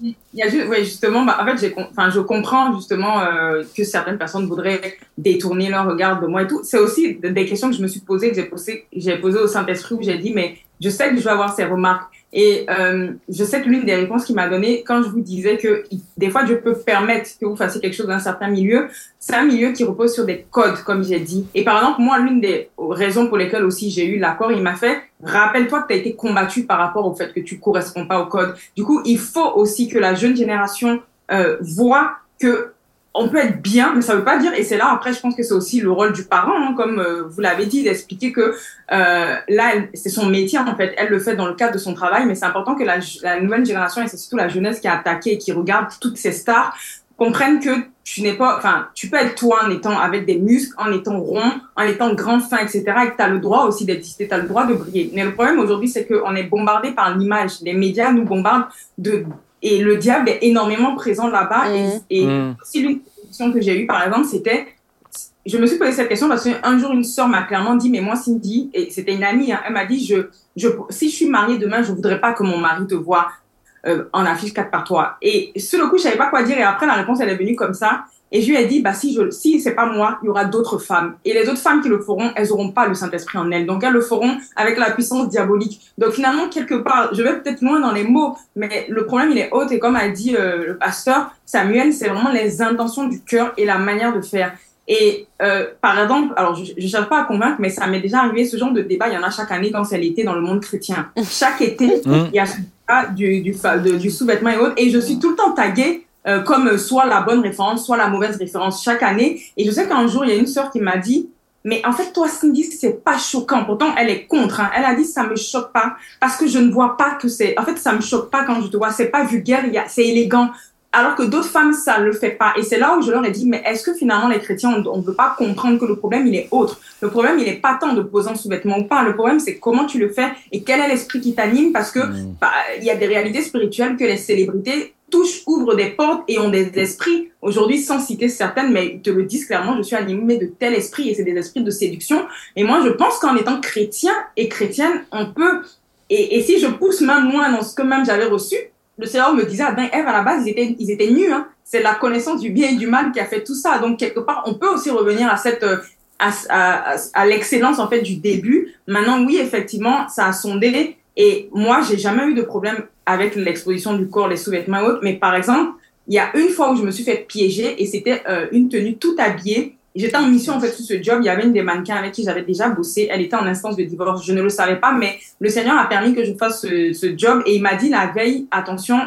Il y a juste, ouais, justement, bah, en fait, j'ai, com- enfin, je comprends justement euh, que certaines personnes voudraient détourner leur regard de moi et tout. C'est aussi des questions que je me suis posées, que j'ai posées, j'ai posées au Saint-Esprit où j'ai dit, mais je sais que je vais avoir ces remarques. Et euh, je sais que l'une des réponses qu'il m'a donné quand je vous disais que des fois, je peux permettre que vous fassiez quelque chose dans un certain milieu, c'est un milieu qui repose sur des codes, comme j'ai dit. Et par exemple, moi, l'une des raisons pour lesquelles aussi j'ai eu l'accord, il m'a fait, rappelle-toi que tu as été combattu par rapport au fait que tu corresponds pas au code. Du coup, il faut aussi que la jeune génération euh, voit que on peut être bien, mais ça veut pas dire, et c'est là après, je pense que c'est aussi le rôle du parent, hein, comme euh, vous l'avez dit, d'expliquer que euh, là, c'est son métier en fait, elle le fait dans le cadre de son travail, mais c'est important que la, la, nouvelle génération, et c'est surtout la jeunesse qui a attaqué et qui regarde toutes ces stars, comprennent que tu n'es pas, enfin, tu peux être toi en étant avec des muscles, en étant rond, en étant grand, fin, etc., et que tu as le droit aussi d'exister, tu as le droit de briller. Mais le problème aujourd'hui, c'est qu'on est bombardé par l'image. Les médias nous bombardent de et le diable est énormément présent là-bas. Et, mm. et mm. aussi, l'une des questions que j'ai eues, par exemple, c'était je me suis posé cette question parce qu'un jour, une soeur m'a clairement dit, mais moi, Cindy, et c'était une amie, hein, elle m'a dit, je, je, si je suis mariée demain, je voudrais pas que mon mari te voit euh, en affiche 4 par 3. Et sur le coup, je savais pas quoi dire. Et après, la réponse, elle est venue comme ça. Et je lui ai dit, bah, si je, si c'est pas moi, il y aura d'autres femmes. Et les autres femmes qui le feront, elles auront pas le Saint-Esprit en elles. Donc, elles le feront avec la puissance diabolique. Donc, finalement, quelque part, je vais peut-être loin dans les mots, mais le problème, il est haut. Et comme a dit euh, le pasteur Samuel, c'est vraiment les intentions du cœur et la manière de faire. Et euh, par exemple, alors je ne cherche pas à convaincre, mais ça m'est déjà arrivé, ce genre de débat, il y en a chaque année quand c'est l'été dans le monde chrétien. Chaque été, mmh. il y a du, du, du, du sous-vêtement et autres, et je suis tout le temps taguée euh, comme soit la bonne référence, soit la mauvaise référence chaque année. Et je sais qu'un jour, il y a une sœur qui m'a dit, mais en fait, toi, Cindy, c'est pas choquant. Pourtant, elle est contre. Hein. Elle a dit, ça me choque pas parce que je ne vois pas que c'est. En fait, ça me choque pas quand je te vois. C'est pas vulgaire, c'est élégant. Alors que d'autres femmes, ça le fait pas. Et c'est là où je leur ai dit, mais est-ce que finalement les chrétiens, on ne peut pas comprendre que le problème, il est autre? Le problème, il n'est pas tant de poser un sous-vêtement ou pas. Le problème, c'est comment tu le fais et quel est l'esprit qui t'anime parce que mmh. bah, il y a des réalités spirituelles que les célébrités touchent, ouvrent des portes et ont des esprits. Aujourd'hui, sans citer certaines, mais ils te le disent clairement, je suis animée de tel esprit et c'est des esprits de séduction. Et moi, je pense qu'en étant chrétien et chrétienne, on peut, et, et, si je pousse même moins dans ce que même j'avais reçu, le Seigneur me disait, ben, Ève, à la base, ils étaient, ils étaient nus, hein. C'est la connaissance du bien et du mal qui a fait tout ça. Donc, quelque part, on peut aussi revenir à cette, à, à, à l'excellence, en fait, du début. Maintenant, oui, effectivement, ça a sondé. Et moi, j'ai jamais eu de problème avec l'exposition du corps, les sous-vêtements et autres. Mais par exemple, il y a une fois où je me suis fait piéger et c'était euh, une tenue tout habillée. J'étais en mission en fait sur ce job. Il y avait une des mannequins avec qui j'avais déjà bossé. Elle était en instance de divorce. Je ne le savais pas, mais le Seigneur a permis que je fasse ce, ce job et il m'a dit la veille, attention,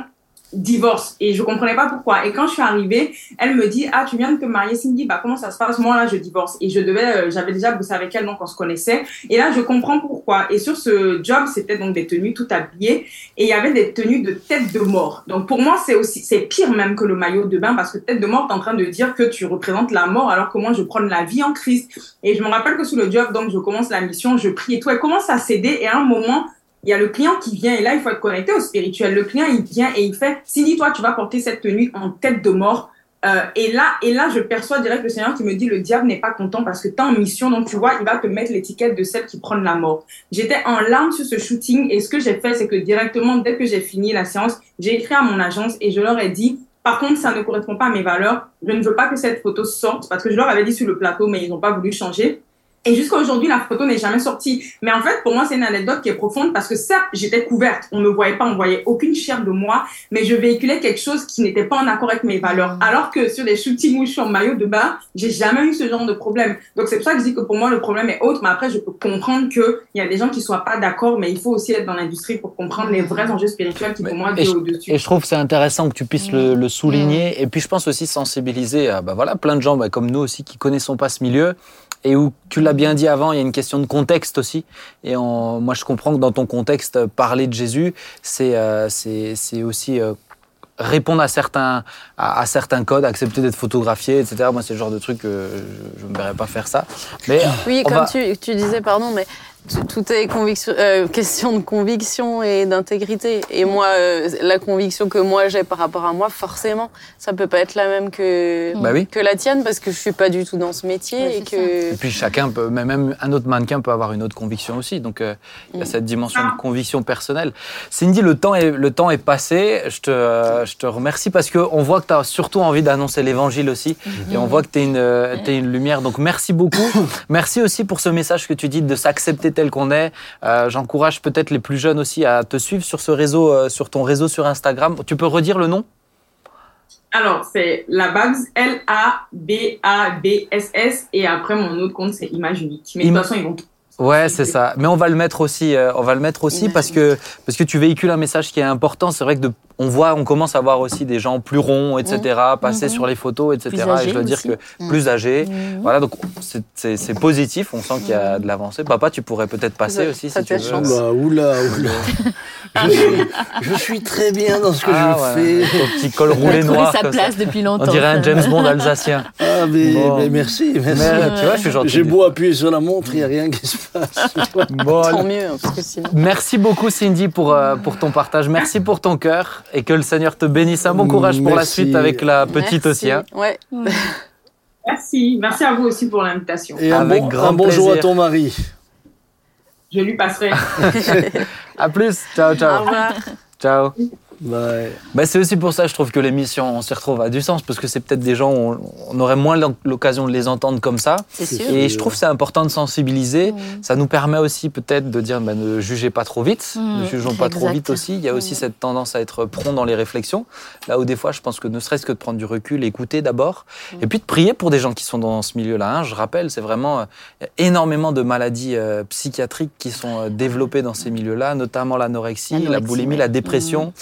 divorce. Et je comprenais pas pourquoi. Et quand je suis arrivée elle me dit ah tu viens de te marier Cindy. Bah comment ça se passe? Moi là je divorce et je devais euh, j'avais déjà bossé avec elle donc on se connaissait. Et là je comprends pourquoi. Et sur ce job c'était donc des tenues tout habillées. Et il y avait des tenues de tête de mort. Donc pour moi c'est aussi c'est pire même que le maillot de bain parce que tête de mort t'es en train de dire que tu représentes la mort alors que moi je prends la vie en Christ. Et je me rappelle que sous le job donc je commence la mission je prie et tout. Elle commence à céder et à un moment il y a le client qui vient et là, il faut être connecté au spirituel. Le client, il vient et il fait, Cindy, toi, tu vas porter cette tenue en tête de mort. Euh, et là, et là, je perçois direct le Seigneur qui me dit, le diable n'est pas content parce que tu es en mission, donc tu vois, il va te mettre l'étiquette de celle qui prend la mort. J'étais en larmes sur ce shooting et ce que j'ai fait, c'est que directement, dès que j'ai fini la séance, j'ai écrit à mon agence et je leur ai dit, par contre, ça ne correspond pas à mes valeurs. Je ne veux pas que cette photo sorte parce que je leur avais dit sur le plateau, mais ils n'ont pas voulu changer. Et jusqu'à aujourd'hui, la photo n'est jamais sortie. Mais en fait, pour moi, c'est une anecdote qui est profonde parce que ça, j'étais couverte. On ne me voyait pas, on voyait aucune chair de moi, mais je véhiculais quelque chose qui n'était pas en accord avec mes valeurs. Alors que sur des shootings où je suis en maillot de bain, j'ai jamais eu ce genre de problème. Donc c'est pour ça que je dis que pour moi, le problème est autre. Mais après, je peux comprendre qu'il y a des gens qui soient pas d'accord, mais il faut aussi être dans l'industrie pour comprendre les vrais enjeux spirituels qui, pour moi, viennent au-dessus. Et je trouve que c'est intéressant que tu puisses le, le, souligner. Et puis, je pense aussi sensibiliser à, bah voilà, plein de gens, bah, comme nous aussi, qui connaissons pas ce milieu et où tu l'as bien dit avant, il y a une question de contexte aussi. Et moi, je comprends que dans ton contexte, parler de Jésus, c'est euh, c'est aussi euh, répondre à certains, à, certains codes, accepter d'être photographié, etc. Moi, c'est le genre de truc que je ne me verrais pas faire ça. Mais oui, comme tu, tu, disais, pardon, mais tout est conviction, euh, question de conviction et d'intégrité. Et moi, euh, la conviction que moi j'ai par rapport à moi, forcément, ça peut pas être la même que, bah que la tienne parce que je suis pas du tout dans ce métier. et, que... et puis chacun peut, même un autre mannequin peut avoir une autre conviction aussi. Donc euh, il y a mm. cette dimension de conviction personnelle. Cindy, le temps est, le temps est passé. Je te, je te remercie parce qu'on voit que tu as surtout envie d'annoncer l'évangile aussi. Et on voit que tu es, es, une lumière. Donc merci beaucoup. merci aussi pour ce message que tu dis de s'accepter activité telle qu'on est. Euh, J'encourage peut-être les plus jeunes aussi à te suivre sur ce réseau, euh, sur ton réseau sur Instagram. Tu peux redire le nom? Alors, c'est la Babs, L-A-B-A-B-S-S, et après, mon autre compte, c'est Image Unique. Mais de toute façon, ils vont Ouais, c'est ça. Mais on va le mettre aussi. euh, on va le mettre aussi parce que parce que tu véhicules un message qui est important. C'est vrai que de, on voit, on commence à voir aussi des gens plus ronds, etc., passer sur les photos, etc. Plus et je dois dire aussi. que Mm. plus âgés. Mhm. Voilà, donc c'est- positif. On sent qu'il y a de l'avancée. Papa, tu pourrais peut-être passer aussi ça si tu veux. Oula, oula, oula. je, suis, je suis très bien dans ce que Ah, je ouais. fais. Ton petit col Il a roulé noir. sa ça. place depuis longtemps. On dirait un. James Bond alsacien. Ah, mais, Bon. mais merci, merci. Mais, tu vois, je suis gentil. J'ai beau appuyer sur la montre, il n'y a rien qui se passe. Bon, Tant mieux, parce que sinon. Merci beaucoup Cindy pour, euh, pour ton partage. Merci pour ton cœur et que le Seigneur te bénisse. Un bon courage pour la Merci. suite avec la petite Merci. aussi. hein. Ouais. Merci. Merci à vous aussi pour l'invitation. Et un, Avec bon, grand un bonjour plaisir. à ton mari. Je lui passerai. À plus. Ciao, Au ciao. revoir. Ciao. Ouais. Bah, c'est aussi pour ça, je trouve que l'émission, on s'y retrouve, a du sens, parce que c'est peut-être des gens, on, on aurait moins l'oc- l'occasion de les entendre comme ça. Sûr. Et je trouve que c'est important de sensibiliser. Ça nous permet aussi peut-être de dire bah, ne jugez pas trop vite, Mm, ne jugeons pas trop vite aussi. Il y a aussi Mm. cette tendance à être prompt dans les réflexions. Là où des fois, je pense que ne serait-ce que de prendre du recul, écouter d'abord, Mm. et puis de prier pour des gens qui sont dans ce milieu-là. hein. Je rappelle, c'est vraiment euh, énormément de maladies euh, psychiatriques qui sont euh, développées dans ces milieux-là, notamment l'anorexie, la boulimie, ouais. la dépression.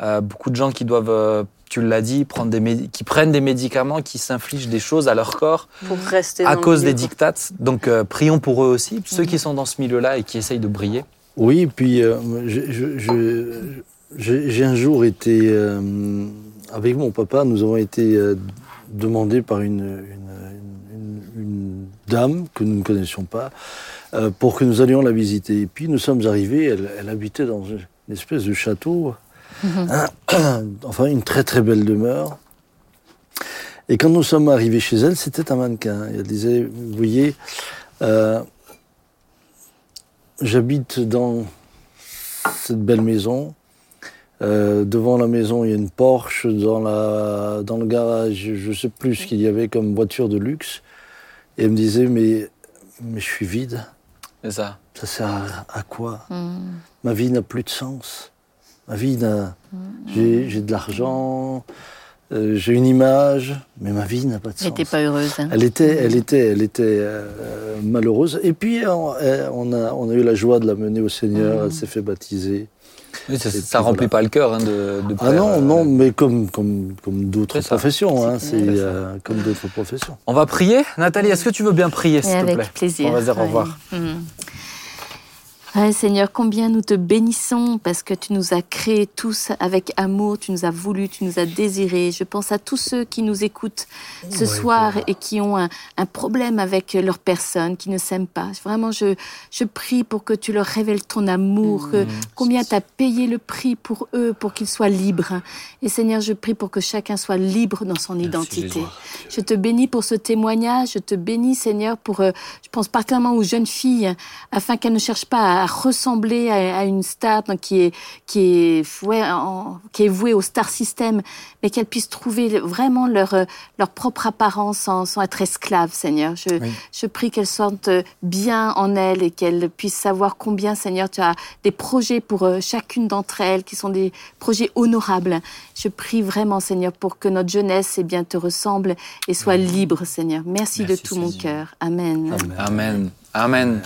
Euh, beaucoup de gens qui doivent euh, tu l'as dit, prendre des qui prennent des médicaments, qui s'infligent des choses à leur corps Pour rester à cause des dictates. Donc euh, prions pour eux aussi, ceux Mhm. qui sont dans ce milieu-là et qui essayent de briller. Oui, puis euh, j'ai j'ai un jour été, euh, avec mon papa, nous avons été euh, demandés par une, une- une- une dame que nous ne connaissions pas euh, pour que nous allions la visiter. Et puis nous sommes arrivés, elle, elle habitait dans une espèce de château, enfin une très très belle demeure. Et quand nous sommes arrivés chez elle, c'était un mannequin. Et elle disait, vous voyez, euh, j'habite dans cette belle maison. Euh, devant la maison, il y a une Porsche. Dans, la, dans le garage, je ne sais plus ce qu'il y avait comme voiture de luxe. Et elle me disait, mais, mais je suis vide. C'est ça. Ça sert à, à quoi? Mm. Ma vie n'a plus de sens. Ma vie n'a... J'ai j'ai de l'argent, euh, j'ai une image, mais ma vie n'a pas de Elle sens. n'était pas heureuse. hein. Elle était, elle était, elle était euh, malheureuse. Et puis on, euh, on a, on a eu la joie de la mener au Seigneur. Mhm. Elle s'est fait baptiser. Oui, ça, puis remplit voilà. pas le cœur hein, de, de Ah non, euh, non, mais comme, comme, comme d'autres professions, hein, C'est euh, comme d'autres professions. On va prier. Nathalie, est-ce que tu veux bien prier, s'il te avec plaît? plaisir. On va dire au revoir. Mhm. Ouais, Seigneur, combien nous te bénissons parce que tu nous as créés tous avec amour, tu nous as voulu, tu nous as désirés. Je pense à tous ceux qui nous écoutent ce Ouais, soir et qui ont un, un problème avec leur personne, qui ne s'aiment pas. Vraiment, je, je prie pour que tu leur révèles ton amour, que combien tu as payé le prix pour eux, pour qu'ils soient libres. Et Seigneur, je prie pour que chacun soit libre dans son identité. Je te bénis pour ce témoignage. Je te bénis, Seigneur, pour, euh, je pense particulièrement aux jeunes filles, afin qu'elles ne cherchent pas à ressembler à, à une star donc, qui est, qui est, ouais, en- qui est vouée au star system, mais qu'elles puissent trouver vraiment leur, euh, leur propre apparence sans, sans être esclaves, Seigneur. Je, Oui. je prie qu'elles sentent bien en elles et qu'elles puissent savoir combien, Seigneur, tu as des projets pour euh, chacune d'entre elles qui sont des projets honorables. Je prie vraiment, Seigneur, pour que notre jeunesse eh bien, te ressemble et soit libre, Seigneur. Merci, Merci, de tout mon cœur. Amen. Amen. Amen.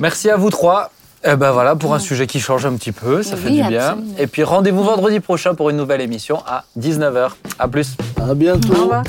Merci à vous trois. Eh ben voilà, pour un sujet qui change un petit peu, ça Oui, fait du bien. absolument. Et puis rendez-vous vendredi prochain pour une nouvelle émission à 19h. À plus. À bientôt. Au revoir.